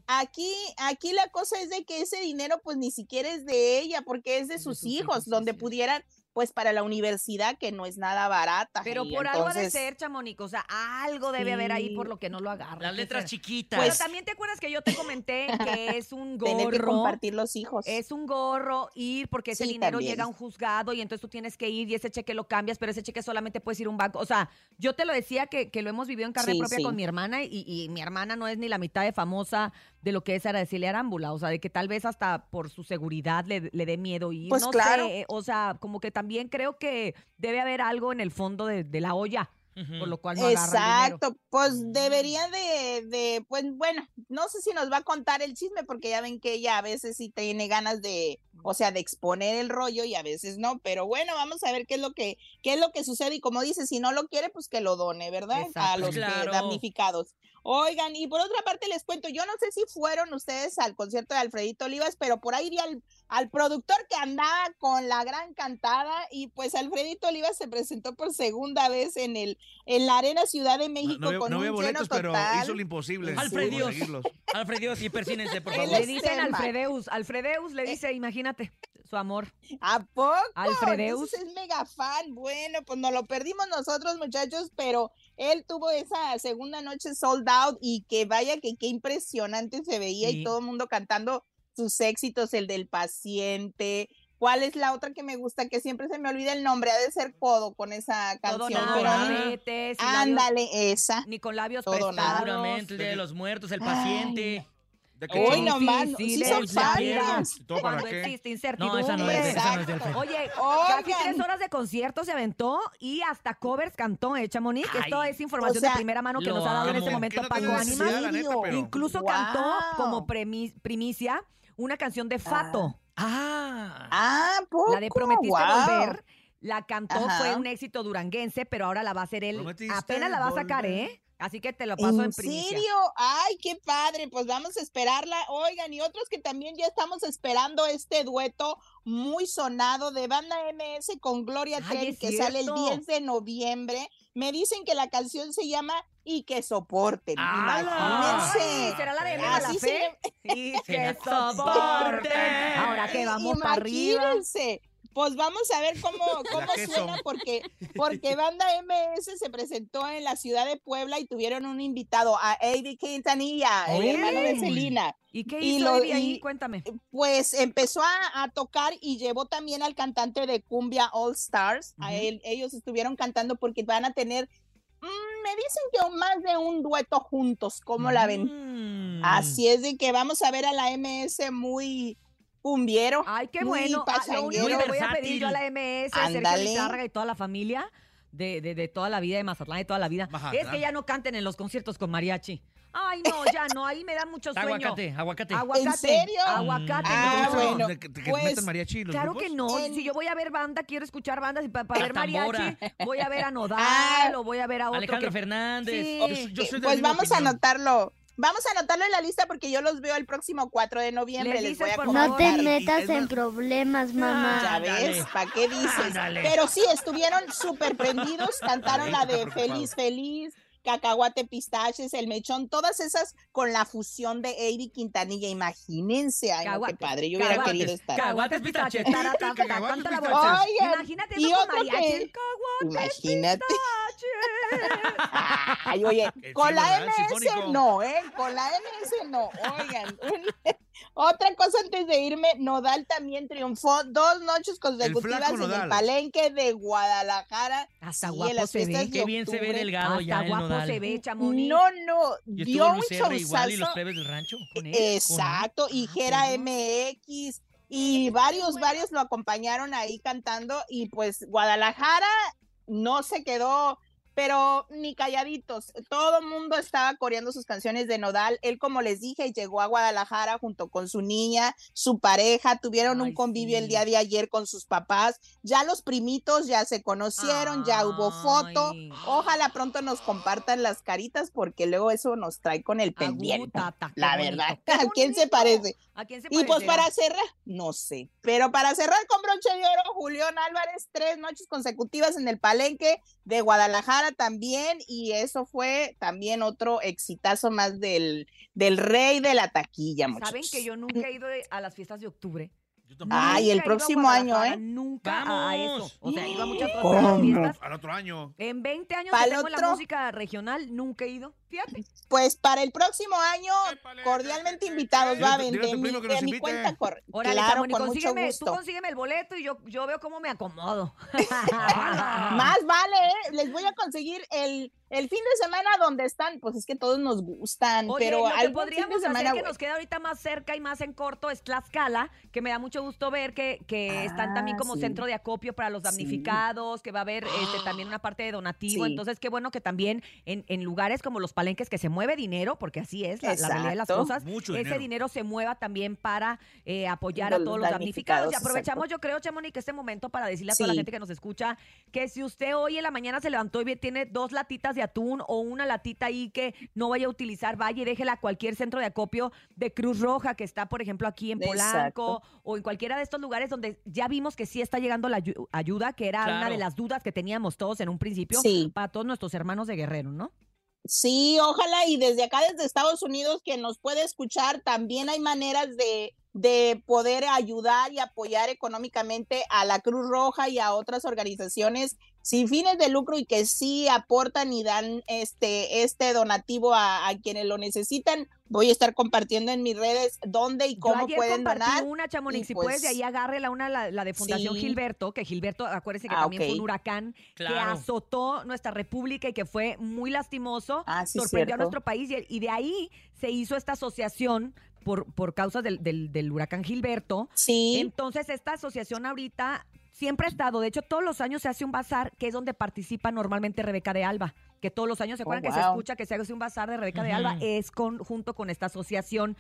[SPEAKER 15] aquí, aquí la cosa es de que ese dinero pues ni siquiera es de ella, porque es de sus, hijos, donde pudieran, pues para la universidad, que no es nada barata.
[SPEAKER 4] Pero por algo ha de ser, Chamonix. O sea, algo debe haber ahí por lo que no lo agarra.
[SPEAKER 5] Las
[SPEAKER 4] ¿qué
[SPEAKER 5] letras chiquitas.
[SPEAKER 4] Pero
[SPEAKER 5] Pues-
[SPEAKER 4] también te acuerdas que yo te comenté que es un gorro.
[SPEAKER 15] Tener que compartir los hijos.
[SPEAKER 4] Es un gorro ir porque ese
[SPEAKER 15] Sí,
[SPEAKER 4] dinero
[SPEAKER 15] también.
[SPEAKER 4] llega a un juzgado y entonces tú tienes que ir y ese cheque lo cambias, pero ese cheque solamente puedes ir a un banco. O sea, yo te lo decía que, que lo hemos vivido en carne
[SPEAKER 15] Sí,
[SPEAKER 4] propia
[SPEAKER 15] sí.
[SPEAKER 4] con mi hermana y, y mi hermana no es ni la mitad de famosa de lo que es Araceli Arámbula. O sea, de que tal vez hasta por su seguridad le, le dé miedo ir.
[SPEAKER 15] Pues
[SPEAKER 4] no
[SPEAKER 15] claro.
[SPEAKER 4] sé, o sea, como que también creo que debe haber algo en el fondo de, de la olla, por lo cual no.
[SPEAKER 15] Exacto, pues debería de, de, pues bueno, no sé si nos va a contar el chisme porque ya ven que ella a veces sí tiene ganas de, o sea, de exponer el rollo y a veces no, pero bueno, vamos a ver qué es lo que, qué es lo que sucede y como dice, si no lo quiere, pues que lo done, ¿verdad? A
[SPEAKER 4] Exacto.
[SPEAKER 15] los que-
[SPEAKER 5] Claro.
[SPEAKER 15] damnificados. Oigan, y por otra parte les cuento, yo no sé si fueron ustedes al concierto de Alfredito Olivas, pero por ahí vi al, al productor que andaba con la gran cantada y pues Alfredito Olivas se presentó por segunda vez en el en la Arena Ciudad de México
[SPEAKER 11] No, había-
[SPEAKER 15] con
[SPEAKER 11] no
[SPEAKER 15] un
[SPEAKER 11] boletos,
[SPEAKER 15] lleno
[SPEAKER 11] pero
[SPEAKER 15] total.
[SPEAKER 11] hizo lo imposible.
[SPEAKER 5] Alfred Dios.
[SPEAKER 11] conseguirlos.
[SPEAKER 5] Alfred Dios, y persínense, por favor.
[SPEAKER 4] Le dicen. Alfredeus. Alfredeus le dice, imagínate, su amor.
[SPEAKER 15] ¿A poco?
[SPEAKER 4] Alfredeus.
[SPEAKER 15] Entonces es mega fan. Bueno, pues nos lo perdimos nosotros, muchachos, pero él tuvo esa segunda noche sold out y que vaya que qué impresionante se veía
[SPEAKER 5] Sí.
[SPEAKER 15] y todo el mundo cantando sus éxitos, el del paciente. ¿Cuál es la otra que me gusta? Que siempre se me olvida el nombre, ha de ser Codo con esa
[SPEAKER 4] Todo
[SPEAKER 15] canción.
[SPEAKER 4] nada,
[SPEAKER 15] pero a mí-
[SPEAKER 4] vete, sin labios-
[SPEAKER 15] Ándale, esa.
[SPEAKER 4] Ni con labios
[SPEAKER 15] Todo
[SPEAKER 4] prestados.
[SPEAKER 15] nada.
[SPEAKER 5] Seguramente el de los Muertos, el paciente.
[SPEAKER 11] ¿De qué
[SPEAKER 15] Hoy nomás, sí son
[SPEAKER 5] la
[SPEAKER 15] fans.
[SPEAKER 11] ¿Y todo para
[SPEAKER 4] Cuando
[SPEAKER 11] qué?
[SPEAKER 4] existe
[SPEAKER 5] No,
[SPEAKER 4] incertidumbre.
[SPEAKER 5] esa no es esa no es.
[SPEAKER 4] Oye, casi tres horas de concierto se aventó y hasta covers cantó, ¿eh, Chamonix? Esto es información
[SPEAKER 15] o sea,
[SPEAKER 4] de primera mano que nos ha dado en este momento Paco Ánimas. Incluso
[SPEAKER 15] Wow.
[SPEAKER 4] cantó como premi- primicia una canción de Fato.
[SPEAKER 5] Ah.
[SPEAKER 15] Ah, poco.
[SPEAKER 4] La de Prometiste. Volver. La cantó,
[SPEAKER 15] Ajá.
[SPEAKER 4] fue un éxito duranguense, pero ahora la va a hacer él.
[SPEAKER 11] Prometiste
[SPEAKER 4] Apenas la va a sacar. ¿eh? Así que te lo paso en,
[SPEAKER 15] ¿En
[SPEAKER 4] primicia.
[SPEAKER 15] serio? Ay, qué padre. Pues vamos a esperarla. Oigan, y otros que también ya estamos esperando este dueto muy sonado de banda MS con Gloria
[SPEAKER 4] Ay,
[SPEAKER 15] Trevi
[SPEAKER 4] es
[SPEAKER 15] que sale el
[SPEAKER 4] cierto.
[SPEAKER 15] 10 de noviembre. Me dicen que la canción se llama Y que soporten. Imagínense.
[SPEAKER 4] ¿Será la de Fe? Y
[SPEAKER 5] Que soporten.
[SPEAKER 4] Ahora que vamos para arriba.
[SPEAKER 15] Imagínense. Pues vamos a ver cómo, cómo suena, porque, porque Banda MS se presentó en la ciudad de Puebla y tuvieron un invitado, a Eddie Quintanilla, el hermano de Celina.
[SPEAKER 4] ¿Y qué
[SPEAKER 15] Y
[SPEAKER 4] hizo
[SPEAKER 15] lo-
[SPEAKER 4] Eddie ahí?
[SPEAKER 15] y-
[SPEAKER 4] Cuéntame.
[SPEAKER 15] Pues empezó a, a tocar y llevó también al cantante de Cumbia All Stars. A él, ellos estuvieron cantando porque van a tener, mm, me dicen que más de un dueto juntos, ¿cómo la ven?
[SPEAKER 5] Mm.
[SPEAKER 15] Así es de que vamos a ver a la MS muy cumbiero.
[SPEAKER 4] Ay, qué bueno. Ah, lo único que voy a pedir yo a la MS, a Sergio
[SPEAKER 15] Ándale.
[SPEAKER 4] Lizárraga y toda la familia de, de, de toda la vida de Mazatlán y toda la vida,
[SPEAKER 11] Mazatlán.
[SPEAKER 4] es que ya no canten en los conciertos con mariachi. Ay, no, ya no, ahí me da mucho sueño.
[SPEAKER 5] Aguacate, aguacate.
[SPEAKER 4] Aguacate.
[SPEAKER 15] ¿En serio?
[SPEAKER 4] Aguacate.
[SPEAKER 15] Ah,
[SPEAKER 4] no.
[SPEAKER 15] bueno.
[SPEAKER 11] ¿De que, de que
[SPEAKER 15] pues,
[SPEAKER 11] metan mariachi los
[SPEAKER 4] Claro
[SPEAKER 11] grupos?
[SPEAKER 4] que no.
[SPEAKER 15] En-
[SPEAKER 4] Si yo voy a ver banda, quiero escuchar bandas y para, ver mariachi, voy a ver a Nodal
[SPEAKER 15] Ah,
[SPEAKER 4] o voy a ver a otro.
[SPEAKER 5] Alejandro
[SPEAKER 4] que-
[SPEAKER 5] Fernández.
[SPEAKER 4] Sí.
[SPEAKER 5] Yo soy- yo soy de la
[SPEAKER 15] pues vamos a anotarlo. Vamos a anotarlo en la lista porque yo los veo el próximo 4 de noviembre.
[SPEAKER 4] Le
[SPEAKER 15] Les
[SPEAKER 4] dices,
[SPEAKER 15] voy a.
[SPEAKER 7] No te metas en problemas, mamá.
[SPEAKER 15] Ya ves, ¿para qué dices?
[SPEAKER 5] Ándale.
[SPEAKER 15] Pero sí, estuvieron súper prendidos, cantaron la de Feliz Feliz, Cacahuate Pistaches, El Mechón, todas esas con la fusión de Eddie Quintanilla. Imagínense, ay, no, qué padre, yo hubiera
[SPEAKER 4] caguates,
[SPEAKER 15] querido estar.
[SPEAKER 5] Caguates, pistaches.
[SPEAKER 11] Cacahuates,
[SPEAKER 4] canta la
[SPEAKER 11] pistaches.
[SPEAKER 4] bolsa.
[SPEAKER 15] Oigan,
[SPEAKER 4] Imagínate
[SPEAKER 15] y otro
[SPEAKER 4] mariachi.
[SPEAKER 15] que- Imagínate. Ay, oye, con la MS no, ¿eh? Con la MS no. Oigan, un- otra cosa antes de irme, Nodal también triunfó dos noches consecutivas en el palenque de Guadalajara.
[SPEAKER 4] Hasta guapo
[SPEAKER 15] las
[SPEAKER 4] se ve.
[SPEAKER 5] Qué bien se ve delgado ya
[SPEAKER 4] Hasta
[SPEAKER 5] el
[SPEAKER 4] guapo
[SPEAKER 5] Nodal.
[SPEAKER 4] se ve, Chamonix.
[SPEAKER 15] No, no, dio un
[SPEAKER 5] igual y los plebes del rancho con él.
[SPEAKER 15] Exacto, y
[SPEAKER 5] Ah,
[SPEAKER 15] Jera
[SPEAKER 5] no.
[SPEAKER 15] MX, y varios, varios lo acompañaron ahí cantando y pues Guadalajara no se quedó pero ni calladitos. Todo el mundo estaba coreando sus canciones de Nodal. Él, como les dije, llegó a Guadalajara junto con su niña, su pareja, tuvieron un convivio el día de ayer con sus papás. Ya los primitos ya se conocieron, ya hubo foto. Ojalá pronto nos compartan las caritas porque luego eso nos trae con el pendiente. La verdad, ¿a quién se parece?
[SPEAKER 4] ¿A quién se
[SPEAKER 15] Y pues para cerrar, no sé, pero para cerrar con broche de oro, Julián Álvarez, tres noches consecutivas en el Palenque de Guadalajara también, y eso fue también otro exitazo más del, del rey de la taquilla,
[SPEAKER 4] ¿Saben
[SPEAKER 15] muchachos.
[SPEAKER 4] que yo nunca he ido de- a las fiestas de octubre?
[SPEAKER 15] Ay,
[SPEAKER 4] he
[SPEAKER 15] el próximo año, ¿eh?
[SPEAKER 4] Nunca a- a eso. O sea, he ido a muchas fiestas.
[SPEAKER 16] Al otro año.
[SPEAKER 4] En 20 años que tengo en la
[SPEAKER 15] otro-
[SPEAKER 4] música regional, nunca he ido. Fíjate.
[SPEAKER 15] Pues para el próximo año, cordialmente invitados, va a vender mi,
[SPEAKER 16] que nos
[SPEAKER 15] cuenta corre.
[SPEAKER 4] Órale,
[SPEAKER 15] Claro, con mucho
[SPEAKER 4] consígueme, tú
[SPEAKER 15] gusto.
[SPEAKER 4] consígueme el boleto y yo, yo veo cómo me acomodo.
[SPEAKER 15] Más vale, ¿eh? les voy a conseguir el, el fin de semana donde están, pues es que todos nos gustan,
[SPEAKER 4] Oye,
[SPEAKER 15] pero fin de
[SPEAKER 4] podríamos
[SPEAKER 15] semana,
[SPEAKER 4] hacer que nos queda ahorita más cerca y más en corto es Tlaxcala, que me da mucho gusto ver que, que están también
[SPEAKER 15] Ah,
[SPEAKER 4] como
[SPEAKER 15] sí.
[SPEAKER 4] centro de acopio para los
[SPEAKER 15] Sí.
[SPEAKER 4] damnificados, que va a haber este, también una parte de donativo.
[SPEAKER 15] Sí.
[SPEAKER 4] Entonces, qué bueno que también en, en lugares como los palenques que se mueve dinero, porque así es la, la realidad de las cosas,
[SPEAKER 16] Mucho
[SPEAKER 4] ese
[SPEAKER 16] dinero.
[SPEAKER 4] dinero se mueva también para eh, apoyar a todos los damnificados. Y aprovechamos,
[SPEAKER 15] exacto.
[SPEAKER 4] yo creo, Chamonix, este momento para decirle a toda la gente que nos escucha que si usted hoy en la mañana se levantó y tiene dos latitas de atún o una latita ahí que no vaya a utilizar, vaya y déjela a cualquier centro de acopio de Cruz Roja que está, por ejemplo, aquí en Polanco
[SPEAKER 15] Exacto.
[SPEAKER 4] o en cualquiera de estos lugares donde ya vimos que sí está llegando la ayu- ayuda, que era una de las dudas que teníamos todos en un principio
[SPEAKER 15] Sí.
[SPEAKER 4] para todos nuestros hermanos de Guerrero, ¿no?
[SPEAKER 15] Sí, ojalá y desde acá, desde Estados Unidos, que nos puede escuchar, también hay maneras de, de poder ayudar y apoyar económicamente a la Cruz Roja y a otras organizaciones sin fines de lucro y que sí aportan y dan este, este donativo a, a quienes lo necesitan. Voy a estar compartiendo en mis redes dónde y
[SPEAKER 4] Yo
[SPEAKER 15] cómo
[SPEAKER 4] ayer
[SPEAKER 15] pueden donar.
[SPEAKER 4] una, Chamonix,
[SPEAKER 15] y
[SPEAKER 4] si puedes, de
[SPEAKER 15] pues-
[SPEAKER 4] ahí agárrela una, la, la de Fundación
[SPEAKER 15] Sí.
[SPEAKER 4] Gilberto, que Gilberto, acuérdense que
[SPEAKER 15] Ah,
[SPEAKER 4] también fue un huracán que azotó nuestra república y que fue muy lastimoso,
[SPEAKER 15] Ah, sí,
[SPEAKER 4] sorprendió a nuestro país y, y de ahí se hizo esta asociación por, por causas del, del- del huracán Gilberto.
[SPEAKER 15] Sí.
[SPEAKER 4] Entonces, esta asociación ahorita siempre ha estado, de hecho, todos los años se hace un bazar, que es donde participa normalmente Rebeca de Alba, que todos los años se
[SPEAKER 15] Oh,
[SPEAKER 4] acuerdan que se escucha que se hace un bazar de Rebeca de. Alba, es con, junto con esta asociación.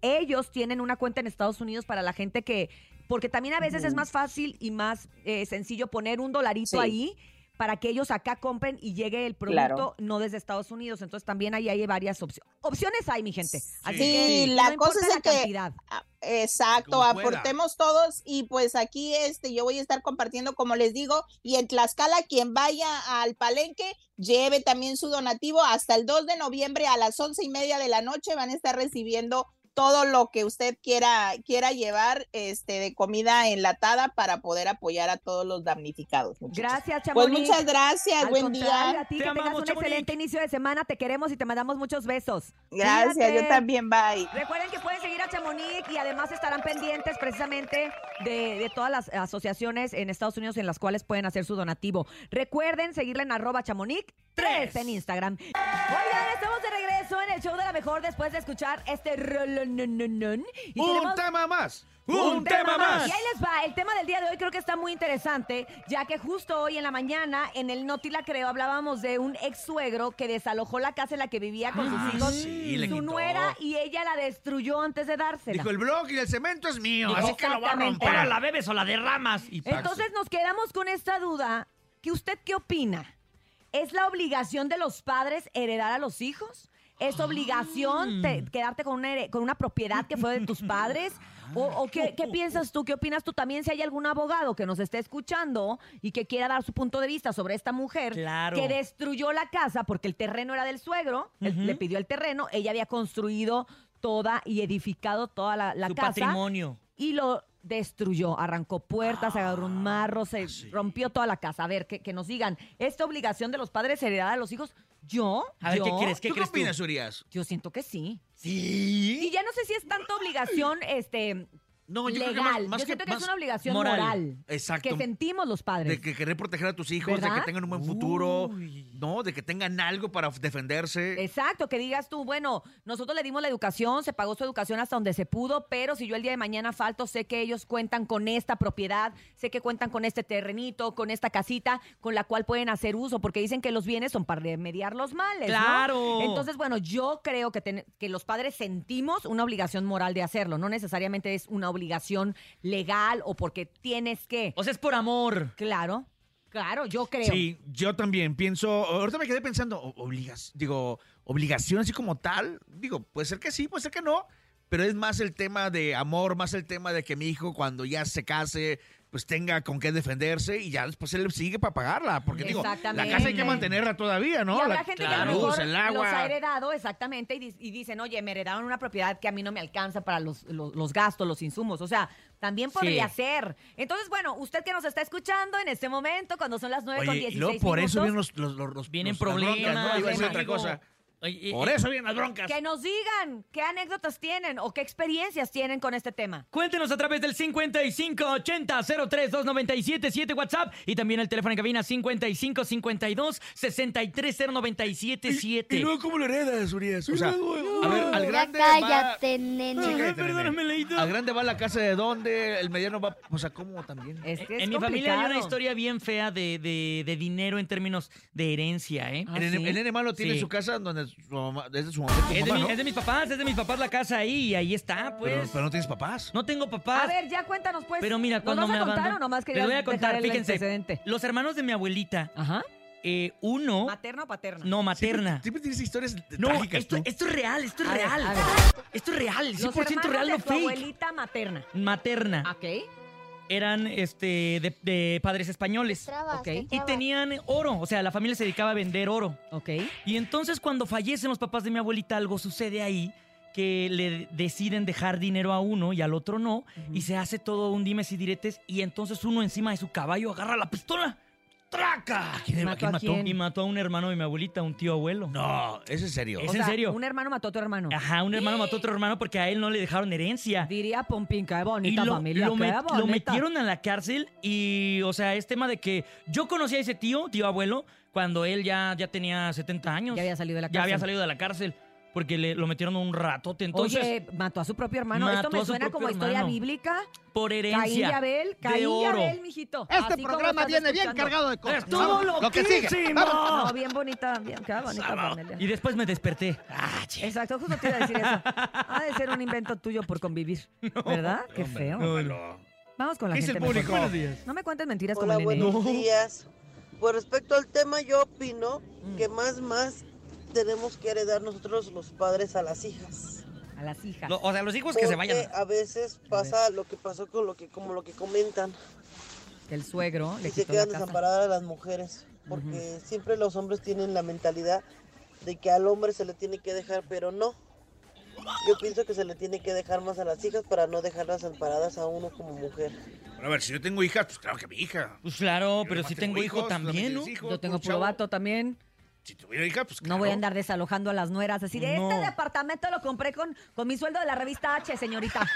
[SPEAKER 4] Ellos tienen una cuenta en Estados Unidos para la gente que, porque también a veces es más fácil y más eh, sencillo poner un dolarito
[SPEAKER 15] Sí.
[SPEAKER 4] ahí para que ellos acá compren y llegue el producto
[SPEAKER 15] Claro.
[SPEAKER 4] no desde Estados Unidos. Entonces también ahí hay varias opciones. Opciones hay, mi gente. Así
[SPEAKER 15] Sí,
[SPEAKER 4] que
[SPEAKER 15] la
[SPEAKER 4] no
[SPEAKER 15] cosa es
[SPEAKER 4] la
[SPEAKER 15] que-
[SPEAKER 4] cantidad.
[SPEAKER 15] Exacto, aportemos todos y pues aquí este yo voy a estar compartiendo como les digo y en Tlaxcala quien vaya al palenque lleve también su donativo hasta el 2 de noviembre a las once y media de la noche van a estar recibiendo todo lo que usted quiera quiera llevar este de comida enlatada para poder apoyar a todos los damnificados. muchachos.
[SPEAKER 4] Gracias,
[SPEAKER 15] Pues
[SPEAKER 4] Chamonix.
[SPEAKER 15] muchas gracias,
[SPEAKER 4] Al
[SPEAKER 15] buen día.
[SPEAKER 4] A ti,
[SPEAKER 5] Te
[SPEAKER 4] que tengas un
[SPEAKER 5] Chamonix.
[SPEAKER 4] excelente inicio de semana. Te queremos y te mandamos muchos besos.
[SPEAKER 15] Gracias, yo también, bye.
[SPEAKER 4] Recuerden que pueden seguir a Chamonix y además estarán pendientes precisamente de, de todas las asociaciones en Estados Unidos en las cuales pueden hacer su donativo. Recuerden seguirla en arroba chamonix 3 en Instagram. Oigan, estamos de regreso en el show de la mejor después de escuchar este rolonononón. Y
[SPEAKER 16] Un
[SPEAKER 4] tenemos-
[SPEAKER 16] tema más.
[SPEAKER 5] Un tema más.
[SPEAKER 4] Y ahí les va. El tema del día de hoy creo que está muy interesante, ya que justo hoy en la mañana en el Noti La Creo hablábamos de un ex suegro que desalojó la casa en la que vivía con
[SPEAKER 16] Ah,
[SPEAKER 4] sus hijos,
[SPEAKER 16] sí, le
[SPEAKER 4] su nuera, y ella la destruyó antes de dársela.
[SPEAKER 16] Dijo, el blog y el cemento es mío,
[SPEAKER 4] Dijo,
[SPEAKER 16] así que lo voy a romper.
[SPEAKER 5] Ahora la bebes o la derramas. Y
[SPEAKER 4] Entonces nos quedamos con esta duda. ¿Que usted qué opina? ¿Es la obligación de los padres heredar a los hijos? ¿Es obligación
[SPEAKER 5] Mm.
[SPEAKER 4] te- quedarte con una, here- con una propiedad que fue de tus padres? ¿O, o qué, qué piensas tú? ¿Qué opinas tú también si hay algún abogado que nos esté escuchando y que quiera dar su punto de vista sobre esta mujer
[SPEAKER 5] Claro.
[SPEAKER 4] que destruyó la casa porque el terreno era del suegro, él le pidió el terreno, ella había construido toda y edificado toda la, la
[SPEAKER 5] Su
[SPEAKER 4] casa
[SPEAKER 5] patrimonio.
[SPEAKER 4] y lo destruyó. Arrancó puertas, agarró un marro, se rompió toda la casa. A ver, que, que nos digan, ¿esta obligación de los padres heredar a los hijos? ¿Yo?
[SPEAKER 5] A ver,
[SPEAKER 4] ¿Yo?
[SPEAKER 5] ¿qué crees? ¿Qué
[SPEAKER 16] ¿Tú qué
[SPEAKER 5] crees tú?
[SPEAKER 16] opinas, Urias?
[SPEAKER 4] Yo siento que sí.
[SPEAKER 5] Sí.
[SPEAKER 4] Y ya no sé si es tanta obligación, este,
[SPEAKER 11] No, yo creo que
[SPEAKER 4] legal.
[SPEAKER 11] más- más
[SPEAKER 4] yo
[SPEAKER 11] que-
[SPEAKER 4] siento que
[SPEAKER 11] más
[SPEAKER 4] es una obligación
[SPEAKER 11] moral.
[SPEAKER 4] moral.
[SPEAKER 11] Exacto.
[SPEAKER 4] Que sentimos los padres.
[SPEAKER 11] De que querer proteger a tus hijos, de que tengan un buen futuro, ¿no? De que tengan algo para defenderse.
[SPEAKER 4] Exacto, que digas tú, bueno, nosotros le dimos la educación, se pagó su educación hasta donde se pudo, pero si yo el día de mañana falto, sé que ellos cuentan con esta propiedad, sé que cuentan con este terrenito, con esta casita, con la cual pueden hacer uso, porque dicen que los bienes son para remediar los males. ¿no?
[SPEAKER 5] ¡Claro!
[SPEAKER 4] Entonces, bueno, yo creo que, ten- que los padres sentimos una obligación moral de hacerlo, no necesariamente es una obligación legal o porque tienes que.
[SPEAKER 5] O sea, es por amor.
[SPEAKER 4] Claro, claro, yo creo.
[SPEAKER 11] Sí, yo también pienso, ahorita me quedé pensando, obligas, digo, obligación así como tal, digo, puede ser que sí, puede ser que no, pero es más el tema de amor, más el tema de que mi hijo cuando ya se case, pues tenga con qué defenderse y ya después él sigue para pagarla, porque digo, la casa hay que mantenerla todavía, ¿no?
[SPEAKER 4] Y
[SPEAKER 11] La,
[SPEAKER 4] gente
[SPEAKER 11] la
[SPEAKER 4] que a lo
[SPEAKER 11] luz,
[SPEAKER 4] mejor
[SPEAKER 11] el
[SPEAKER 4] los ha
[SPEAKER 11] agua.
[SPEAKER 4] heredado exactamente y, di- y dicen, oye, me heredaron una propiedad que a mí no me alcanza para los, los, los gastos, los insumos. O sea, también podría
[SPEAKER 11] Sí.
[SPEAKER 4] ser. Entonces, bueno, usted que nos está escuchando en este momento, cuando son las 9 con
[SPEAKER 11] Oye,
[SPEAKER 4] 16
[SPEAKER 11] y luego por eso vienen los, los, los, los-
[SPEAKER 5] Vienen problemas,
[SPEAKER 11] ¿no? Iba a decir otra cosa. Por eso vienen las broncas.
[SPEAKER 4] que nos digan qué anécdotas tienen o qué experiencias tienen con este tema.
[SPEAKER 5] Cuéntenos a través del 5580-032977 WhatsApp y también el teléfono en cabina 5552-630977.
[SPEAKER 11] ¿Y luego cómo lo heredas, Urias? O sea, a ver, al
[SPEAKER 7] Ya
[SPEAKER 11] grande
[SPEAKER 7] cállate,
[SPEAKER 11] va...
[SPEAKER 7] nene.
[SPEAKER 11] Sí, cállate,
[SPEAKER 5] perdóname,
[SPEAKER 11] nene. Al grande va a la casa de dónde, el mediano va... O sea, ¿cómo también?
[SPEAKER 4] Es que es
[SPEAKER 5] en mi familia hay una historia bien fea de, de- de dinero en términos de herencia, ¿eh?
[SPEAKER 4] Ah,
[SPEAKER 11] el, el nene malo tiene
[SPEAKER 5] Sí.
[SPEAKER 11] su casa donde su mamá, es de su mamá, tu
[SPEAKER 5] Es de, mi-
[SPEAKER 11] ¿no?
[SPEAKER 5] es de mis papás, es de mis papás la casa ahí y ahí está, pues.
[SPEAKER 11] Pero, pero no tienes papás.
[SPEAKER 5] No tengo papás.
[SPEAKER 4] A ver, ya cuéntanos pues.
[SPEAKER 5] Pero mira,
[SPEAKER 4] ¿Nos
[SPEAKER 5] cuando
[SPEAKER 4] vas
[SPEAKER 5] me
[SPEAKER 4] a contar
[SPEAKER 5] abandonó-
[SPEAKER 4] o nomás
[SPEAKER 5] Les
[SPEAKER 4] querías
[SPEAKER 5] voy a contar,
[SPEAKER 4] dejar el
[SPEAKER 5] fíjense.
[SPEAKER 4] antecedente?
[SPEAKER 5] Los hermanos de mi abuelita,
[SPEAKER 4] Ajá.
[SPEAKER 5] eh, uno,
[SPEAKER 4] ¿Materna o paterna?
[SPEAKER 5] no, materna.
[SPEAKER 11] Siempre tienes historias
[SPEAKER 5] No,
[SPEAKER 11] trágicas
[SPEAKER 5] esto,
[SPEAKER 11] tú.
[SPEAKER 5] esto es real, esto es
[SPEAKER 4] A ver,
[SPEAKER 5] real.
[SPEAKER 4] a ver.
[SPEAKER 5] Esto es real,
[SPEAKER 4] Los
[SPEAKER 5] 100%
[SPEAKER 4] hermanos
[SPEAKER 5] real,
[SPEAKER 4] de
[SPEAKER 5] no
[SPEAKER 4] tu
[SPEAKER 5] fake.
[SPEAKER 4] abuelita materna.
[SPEAKER 5] Materna.
[SPEAKER 4] Ok.
[SPEAKER 5] Eran este de, de padres españoles.
[SPEAKER 7] Trabas,
[SPEAKER 4] Ok.
[SPEAKER 7] te
[SPEAKER 5] Y
[SPEAKER 7] trabas.
[SPEAKER 5] tenían oro, o sea, la familia se dedicaba a vender oro.
[SPEAKER 4] Ok.
[SPEAKER 5] Y entonces cuando fallecen los papás de mi abuelita, algo sucede ahí que le deciden dejar dinero a uno y al otro no, y se hace todo un dimes y diretes, y entonces uno encima de su caballo agarra la pistola, ¡traca!
[SPEAKER 11] ¿Quién,
[SPEAKER 4] ¿Mató
[SPEAKER 11] quién
[SPEAKER 4] a
[SPEAKER 11] mató?
[SPEAKER 4] quién?
[SPEAKER 5] Y mató a un hermano de mi abuelita, un tío abuelo.
[SPEAKER 11] No, es en serio.
[SPEAKER 5] Es
[SPEAKER 4] O
[SPEAKER 5] en
[SPEAKER 4] sea,
[SPEAKER 5] serio.
[SPEAKER 4] Un hermano mató a otro hermano.
[SPEAKER 5] Ajá, un hermano mató a otro hermano porque a él no le dejaron herencia.
[SPEAKER 4] Diría Pompín, qué
[SPEAKER 5] Y
[SPEAKER 4] bonita
[SPEAKER 5] lo,
[SPEAKER 4] familia,
[SPEAKER 5] lo
[SPEAKER 4] qué
[SPEAKER 5] met- lo
[SPEAKER 4] bonita.
[SPEAKER 5] metieron a la cárcel y, o sea, es tema de que yo conocí a ese tío, tío abuelo, cuando él ya, ya tenía 70 años.
[SPEAKER 4] Ya había salido de la
[SPEAKER 5] Ya
[SPEAKER 4] cárcel.
[SPEAKER 5] había salido de la cárcel porque le, lo metieron un ratote. Entonces,
[SPEAKER 4] Oye, mató a su propio hermano. Esto
[SPEAKER 5] Mató
[SPEAKER 4] me
[SPEAKER 5] a su
[SPEAKER 4] suena como historia
[SPEAKER 5] hermano.
[SPEAKER 4] bíblica.
[SPEAKER 5] por
[SPEAKER 4] Caín y
[SPEAKER 5] herencia
[SPEAKER 4] Abel,
[SPEAKER 5] de
[SPEAKER 4] Caín y. Abel, mijito.
[SPEAKER 16] Este
[SPEAKER 4] Así
[SPEAKER 16] programa viene bien cargado de cosas.
[SPEAKER 5] ¡Estuvo
[SPEAKER 16] Lo que sigue. Vamos.
[SPEAKER 4] No, bien bonita, bien, qué bonita.
[SPEAKER 5] Y después me desperté. Ah, che.
[SPEAKER 4] Exacto, justo te iba a decir eso. Ha de ser un invento tuyo por convivir, ¿verdad? Qué feo. Vamos con la
[SPEAKER 11] ¿Qué dice
[SPEAKER 4] gente
[SPEAKER 11] el público?
[SPEAKER 5] Buenos días.
[SPEAKER 4] No me cuentes mentiras
[SPEAKER 18] Hola,
[SPEAKER 4] como el nene.
[SPEAKER 18] buenos días. Pues respecto al tema, yo opino
[SPEAKER 4] Mm.
[SPEAKER 18] que más, más tenemos que heredar nosotros los padres a las hijas.
[SPEAKER 4] A las hijas.
[SPEAKER 5] Lo- o sea, los hijos que se
[SPEAKER 18] Porque
[SPEAKER 5] vayan.
[SPEAKER 18] a veces pasa lo que pasó con lo que, como lo que comentan,
[SPEAKER 4] Que el suegro le
[SPEAKER 18] y se
[SPEAKER 4] quitó la
[SPEAKER 18] quedan
[SPEAKER 4] casa.
[SPEAKER 18] desamparadas a las mujeres. Porque siempre los hombres tienen la mentalidad de que al hombre se le tiene que dejar, pero no. Yo pienso que se le tiene que dejar más a las hijas para no dejarlas amparadas a uno como mujer.
[SPEAKER 11] Bueno, a ver, si yo tengo hijas, pues claro que mi hija.
[SPEAKER 5] Pues claro,
[SPEAKER 11] Yo
[SPEAKER 5] pero si tengo hijo
[SPEAKER 11] hijos,
[SPEAKER 5] también,
[SPEAKER 11] no hijos,
[SPEAKER 4] Yo tengo
[SPEAKER 11] chavo.
[SPEAKER 4] vato también.
[SPEAKER 11] Si tuviera hija, pues
[SPEAKER 4] No voy a andar desalojando a las nueras así de
[SPEAKER 5] No.
[SPEAKER 4] este departamento lo compré con, con mi sueldo de la revista H, señorita.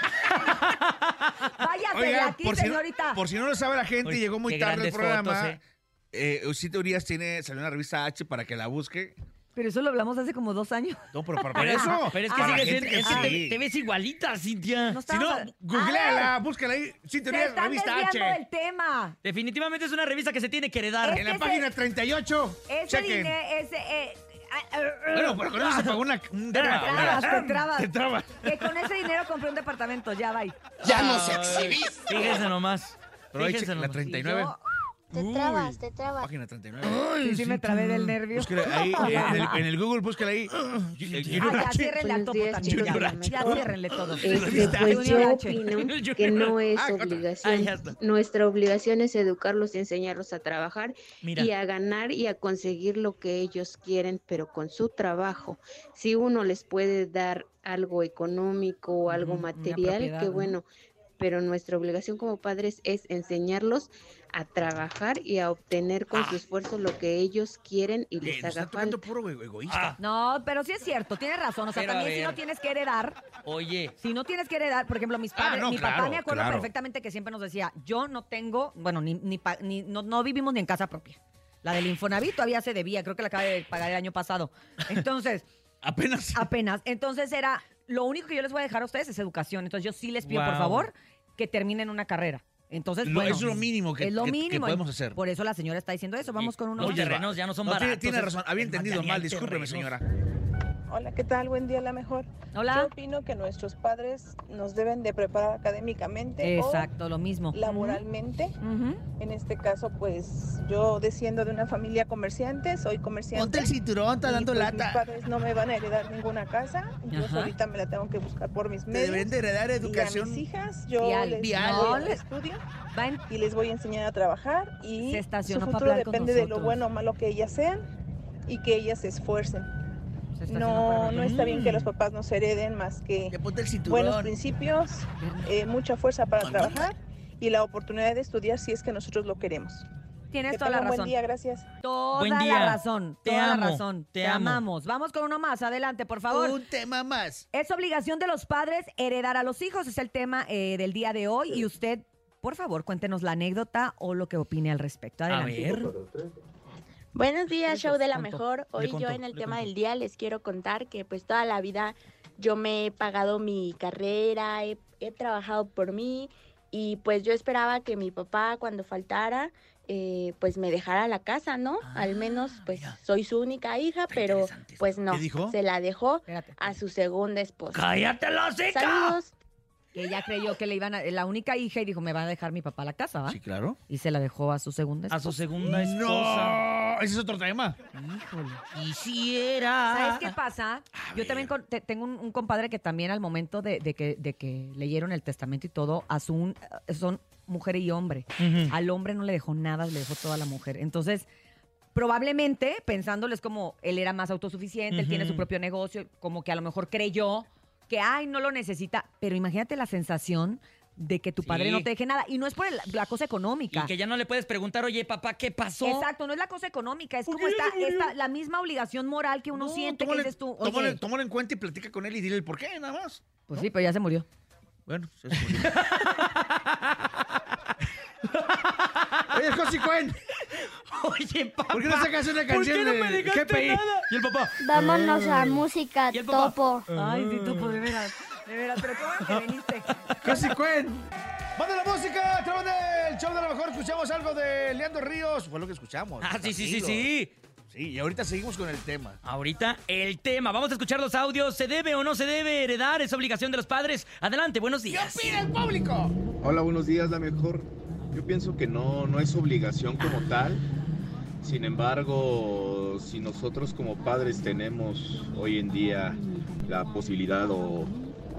[SPEAKER 4] Váyase de aquí,
[SPEAKER 11] por si, no,
[SPEAKER 4] señorita.
[SPEAKER 11] por si no lo sabe la gente,
[SPEAKER 5] Oye,
[SPEAKER 11] llegó muy
[SPEAKER 5] qué
[SPEAKER 11] tarde el
[SPEAKER 5] grandes
[SPEAKER 11] programa.
[SPEAKER 5] fotos, ¿eh?
[SPEAKER 11] Eh, sí, teorías tiene, salió una revista H para que la busque.
[SPEAKER 4] Pero eso lo hablamos hace como dos años.
[SPEAKER 11] No, pero para,
[SPEAKER 5] Por
[SPEAKER 11] para
[SPEAKER 5] eso, pero es que sigue siendo,
[SPEAKER 11] que
[SPEAKER 5] es que
[SPEAKER 11] sí.
[SPEAKER 5] te, te ves igualita, Cintia.
[SPEAKER 4] No
[SPEAKER 11] Si no,
[SPEAKER 4] estamos-
[SPEAKER 11] googleala,
[SPEAKER 4] A ver,
[SPEAKER 11] búscala ahí. Sí, teorías,
[SPEAKER 4] están
[SPEAKER 11] revista H.
[SPEAKER 4] del tema.
[SPEAKER 5] Definitivamente es una revista que se tiene que heredar.
[SPEAKER 4] Es
[SPEAKER 11] En la
[SPEAKER 4] que
[SPEAKER 11] página
[SPEAKER 4] ese-
[SPEAKER 11] 38.
[SPEAKER 4] Ese
[SPEAKER 11] chequen.
[SPEAKER 4] dinero, ese... eh, ah, ah,
[SPEAKER 11] Bueno, pero con eso se pagó una, un
[SPEAKER 4] Te trabas, te trabas.
[SPEAKER 11] Te trabas.
[SPEAKER 4] Que con ese dinero compré un departamento, ya va.
[SPEAKER 6] Ya no se exhibiste.
[SPEAKER 5] Fíjense nomás.
[SPEAKER 11] Pero ahí
[SPEAKER 5] Fíjense
[SPEAKER 11] chequen la
[SPEAKER 5] nomás.
[SPEAKER 11] 39.
[SPEAKER 4] Yo-
[SPEAKER 7] Te trabas, te trabas.
[SPEAKER 11] Página 39.
[SPEAKER 4] Sí, sí me trabé del nervio.
[SPEAKER 11] Búsquela ahí, en el, en el Google, búsquela ahí.
[SPEAKER 4] Ah, ya,
[SPEAKER 11] H.
[SPEAKER 4] ciérrenle al topo también. Ya, ya ciérrenle todo.
[SPEAKER 19] Este, pues yo opino que no es
[SPEAKER 11] Ah,
[SPEAKER 19] obligación.
[SPEAKER 5] Ay.
[SPEAKER 19] Nuestra obligación es educarlos y enseñarlos a trabajar
[SPEAKER 5] Mira.
[SPEAKER 19] y a ganar y a conseguir lo que ellos quieren, pero con su trabajo. Si uno les puede dar algo económico o algo material, que
[SPEAKER 4] ¿no?
[SPEAKER 19] Pero nuestra obligación como padres es enseñarlos a trabajar y a obtener con su esfuerzo lo que ellos quieren y les haga falta.
[SPEAKER 11] puro egoísta.
[SPEAKER 4] No, pero sí es cierto, tienes razón. O sea,
[SPEAKER 5] Pero
[SPEAKER 4] también si no tienes que heredar,
[SPEAKER 5] Oye,
[SPEAKER 4] si no tienes que heredar, por ejemplo, mis
[SPEAKER 5] Ah,
[SPEAKER 4] padres,
[SPEAKER 5] no,
[SPEAKER 4] mi papá me acuerdo
[SPEAKER 5] claro.
[SPEAKER 4] perfectamente que siempre nos decía, yo no tengo, bueno, ni, ni, pa- ni- no, no vivimos ni en casa propia. La del Infonavit todavía se debía, creo que la acabé de pagar el año pasado. Entonces,
[SPEAKER 11] apenas.
[SPEAKER 4] Apenas. Entonces era, lo único que yo les voy a dejar a ustedes es educación. Entonces yo sí les pido, por favor, que terminen una carrera. Entonces,
[SPEAKER 11] Lo-
[SPEAKER 4] bueno,
[SPEAKER 11] es lo mínimo que-
[SPEAKER 4] es lo
[SPEAKER 11] que- que
[SPEAKER 4] mínimo.
[SPEAKER 11] podemos hacer.
[SPEAKER 4] Por eso la señora está diciendo eso. Vamos con unos
[SPEAKER 5] los terrenos ya no son
[SPEAKER 11] tiene-
[SPEAKER 5] baratos.
[SPEAKER 11] Tiene, razón, había entendido mal, discúlpeme,
[SPEAKER 5] terrenos.
[SPEAKER 11] señora.
[SPEAKER 20] Hola, ¿qué tal? Buen día, la mejor.
[SPEAKER 4] Hola.
[SPEAKER 20] Yo opino que nuestros padres nos deben de preparar académicamente
[SPEAKER 4] Exacto, lo mismo.
[SPEAKER 20] o laboralmente. En este caso, pues yo desciendo de una familia comerciante, soy comerciante.
[SPEAKER 6] Ponte el cinturón, está dando
[SPEAKER 20] pues,
[SPEAKER 6] lata.
[SPEAKER 20] Mis padres no me van a heredar ninguna casa. Yo
[SPEAKER 6] Ajá.
[SPEAKER 20] ahorita me la tengo que buscar por mis
[SPEAKER 6] Te
[SPEAKER 20] medios.
[SPEAKER 6] deben de heredar educación
[SPEAKER 20] Y a mis hijas yo
[SPEAKER 6] vial.
[SPEAKER 20] les
[SPEAKER 6] Vial. No,
[SPEAKER 20] estudio y les voy a enseñar a trabajar y
[SPEAKER 4] Se
[SPEAKER 20] su futuro depende de lo bueno o malo que ellas sean y que ellas se esfuercen.
[SPEAKER 4] Estacionó
[SPEAKER 20] No, no está bien que
[SPEAKER 4] Mm.
[SPEAKER 20] los papás nos hereden más que buenos principios, eh, mucha fuerza para trabajar y la oportunidad de estudiar si es que nosotros lo queremos.
[SPEAKER 4] Tienes
[SPEAKER 20] Que
[SPEAKER 4] toda la razón.
[SPEAKER 20] Buen día, gracias.
[SPEAKER 4] Toda
[SPEAKER 5] Buen
[SPEAKER 4] la razón.
[SPEAKER 5] Te
[SPEAKER 4] toda
[SPEAKER 5] amo,
[SPEAKER 4] la razón.
[SPEAKER 5] te
[SPEAKER 4] Te,
[SPEAKER 5] amo.
[SPEAKER 4] amamos. Vamos con uno más. Adelante, por favor.
[SPEAKER 6] Un tema más.
[SPEAKER 4] Es obligación de los padres heredar a los hijos. Es el tema eh, del día de hoy. Y usted, por favor, cuéntenos la anécdota o lo que opine al respecto. Adelante.
[SPEAKER 21] Buenos días, show de la mejor. Hoy yo en el tema del día les quiero contar que pues toda la vida yo me he pagado mi carrera, he, he trabajado por mí y pues yo esperaba que mi papá cuando faltara eh, pues me dejara la casa, ¿no? Al menos pues soy su única hija, pero pues no,
[SPEAKER 5] ¿Qué dijo?
[SPEAKER 21] se la dejó a su segunda esposa.
[SPEAKER 5] ¡Cállate la hocica!
[SPEAKER 21] Saludos.
[SPEAKER 4] Que ella creyó que le iban a, la única hija y dijo, me va a dejar mi papá la casa, ¿va?
[SPEAKER 11] Sí, claro.
[SPEAKER 4] Y se la dejó a su segunda esposa.
[SPEAKER 5] A su segunda esposa.
[SPEAKER 11] No, ese es otro tema.
[SPEAKER 5] Quisiera.
[SPEAKER 4] ¿Sabes qué pasa? Yo también con- te- tengo un, un compadre que también al momento de, de que, de que leyeron el testamento y todo, a su un- son mujer y hombre. Al hombre no le dejó nada, le dejó toda a la mujer. Entonces, probablemente, pensándoles como él era más autosuficiente, él tiene su propio negocio, como que a lo mejor creyó que, ay, no lo necesita. Pero imagínate la sensación de que tu padre
[SPEAKER 5] Sí.
[SPEAKER 4] no te deje nada. Y no es por el- la cosa económica.
[SPEAKER 5] Y que ya no le puedes preguntar, oye, papá, ¿qué pasó?
[SPEAKER 4] Exacto, no es la cosa económica, es como esta, esta- la misma obligación moral que uno siente que
[SPEAKER 11] tómale,
[SPEAKER 4] dices tú,
[SPEAKER 11] tómale- en cuenta y platica con él y dile el por qué, nada más.
[SPEAKER 4] pues sí, pero ya se murió.
[SPEAKER 11] Bueno, se murió. Oye, Cuen.
[SPEAKER 5] Oye, papá.
[SPEAKER 11] ¿Por qué no sacas una
[SPEAKER 5] ¿por qué
[SPEAKER 11] canción
[SPEAKER 5] no me dejaste nada? Y el papá.
[SPEAKER 7] Vámonos a música, topo.
[SPEAKER 4] Ay, sí, topo, de veras. De veras, pero qué bueno que viniste.
[SPEAKER 11] Josi Cuen. Manda la música, través del show de la mejor. Escuchamos algo de Leandro Ríos. Fue lo que escuchamos.
[SPEAKER 5] Ah, sí, sí, sí, sí.
[SPEAKER 11] Sí, y ahorita seguimos con el tema.
[SPEAKER 5] Ahorita el tema. Vamos a escuchar los audios. ¿Se debe o no se debe heredar? ¿Es obligación de los padres? Adelante, buenos días.
[SPEAKER 11] ¿Qué opina el público?
[SPEAKER 22] Hola, buenos días, la mejor. Yo pienso que no, no es obligación como tal. Sin embargo, si nosotros como padres tenemos hoy en día la posibilidad o,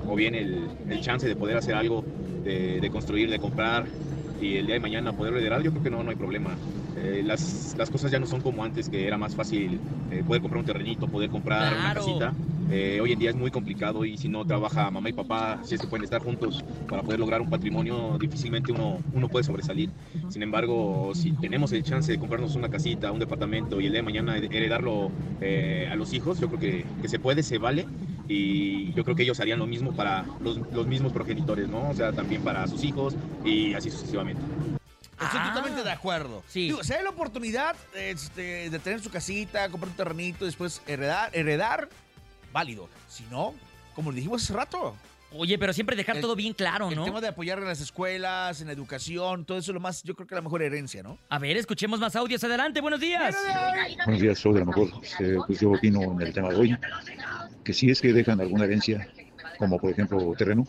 [SPEAKER 22] o bien el, el chance de poder hacer algo, de, de construir, de comprar y el día de mañana poder heredar, yo creo que no, no hay problema. Eh, las, las cosas ya no son como antes, que era más fácil eh, poder comprar un terrenito, poder comprar una casita. Eh, hoy en día es muy complicado y si no trabaja mamá y papá, si es que pueden estar juntos para poder lograr un patrimonio, difícilmente uno, uno puede sobresalir. Sin embargo, si tenemos el chance de comprarnos una casita, un departamento y el día de mañana heredarlo a los hijos, yo creo que, que se puede, se vale y yo creo que ellos harían lo mismo para los, los mismos progenitores, ¿no? O sea, también para sus hijos y así sucesivamente.
[SPEAKER 11] Estoy
[SPEAKER 5] Ah.
[SPEAKER 11] totalmente de acuerdo.
[SPEAKER 5] Sí.
[SPEAKER 11] Digo, si hay la oportunidad este, de tener su casita, comprar un terrenito, después heredar, heredar, válido. Si no, como le dijimos hace rato.
[SPEAKER 5] Oye, pero siempre dejar
[SPEAKER 11] El-
[SPEAKER 5] todo bien claro,
[SPEAKER 11] El
[SPEAKER 5] ¿no?
[SPEAKER 11] tema de apoyar en las escuelas, en la educación, todo eso es lo más, yo creo que la mejor herencia, ¿no?
[SPEAKER 5] A ver, escuchemos más audios. Adelante, buenos días.
[SPEAKER 23] Buenos días, show de la mejor. Eh, pues yo opino en el tema de hoy que si es que dejan alguna herencia, como por ejemplo terreno,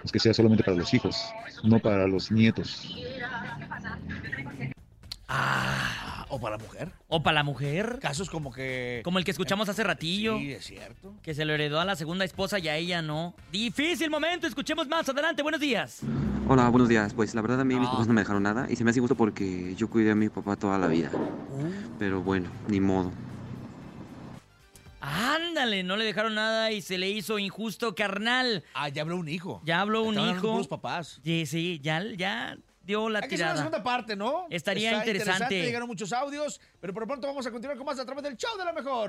[SPEAKER 23] pues que sea solamente para los hijos, no para los nietos.
[SPEAKER 11] Ah, o para la mujer.
[SPEAKER 5] O para la mujer.
[SPEAKER 11] Casos como que...
[SPEAKER 5] Como el que escuchamos hace ratillo.
[SPEAKER 11] Sí, es cierto.
[SPEAKER 5] Que se lo heredó a la segunda esposa y a ella no. Difícil momento, escuchemos más. Adelante, buenos días.
[SPEAKER 24] Hola, buenos días. Pues la verdad a mí mis papás no me dejaron nada y se me hace injusto porque yo cuidé a mi papá toda la vida. Pero bueno, ni modo.
[SPEAKER 5] Ándale, no le dejaron nada y se le hizo injusto, carnal.
[SPEAKER 11] Ah, ya habló un hijo.
[SPEAKER 5] Ya habló un
[SPEAKER 11] Estaban
[SPEAKER 5] hijo.
[SPEAKER 11] puros papás.
[SPEAKER 5] Sí, sí, ya, ya dio la
[SPEAKER 11] Hay que hacer una
[SPEAKER 5] tirada.
[SPEAKER 11] segunda parte, ¿no?
[SPEAKER 5] Estaría
[SPEAKER 11] Está
[SPEAKER 5] interesante.
[SPEAKER 11] Llegaron muchos audios, pero por lo pronto vamos a continuar con más a través del show de la mejor.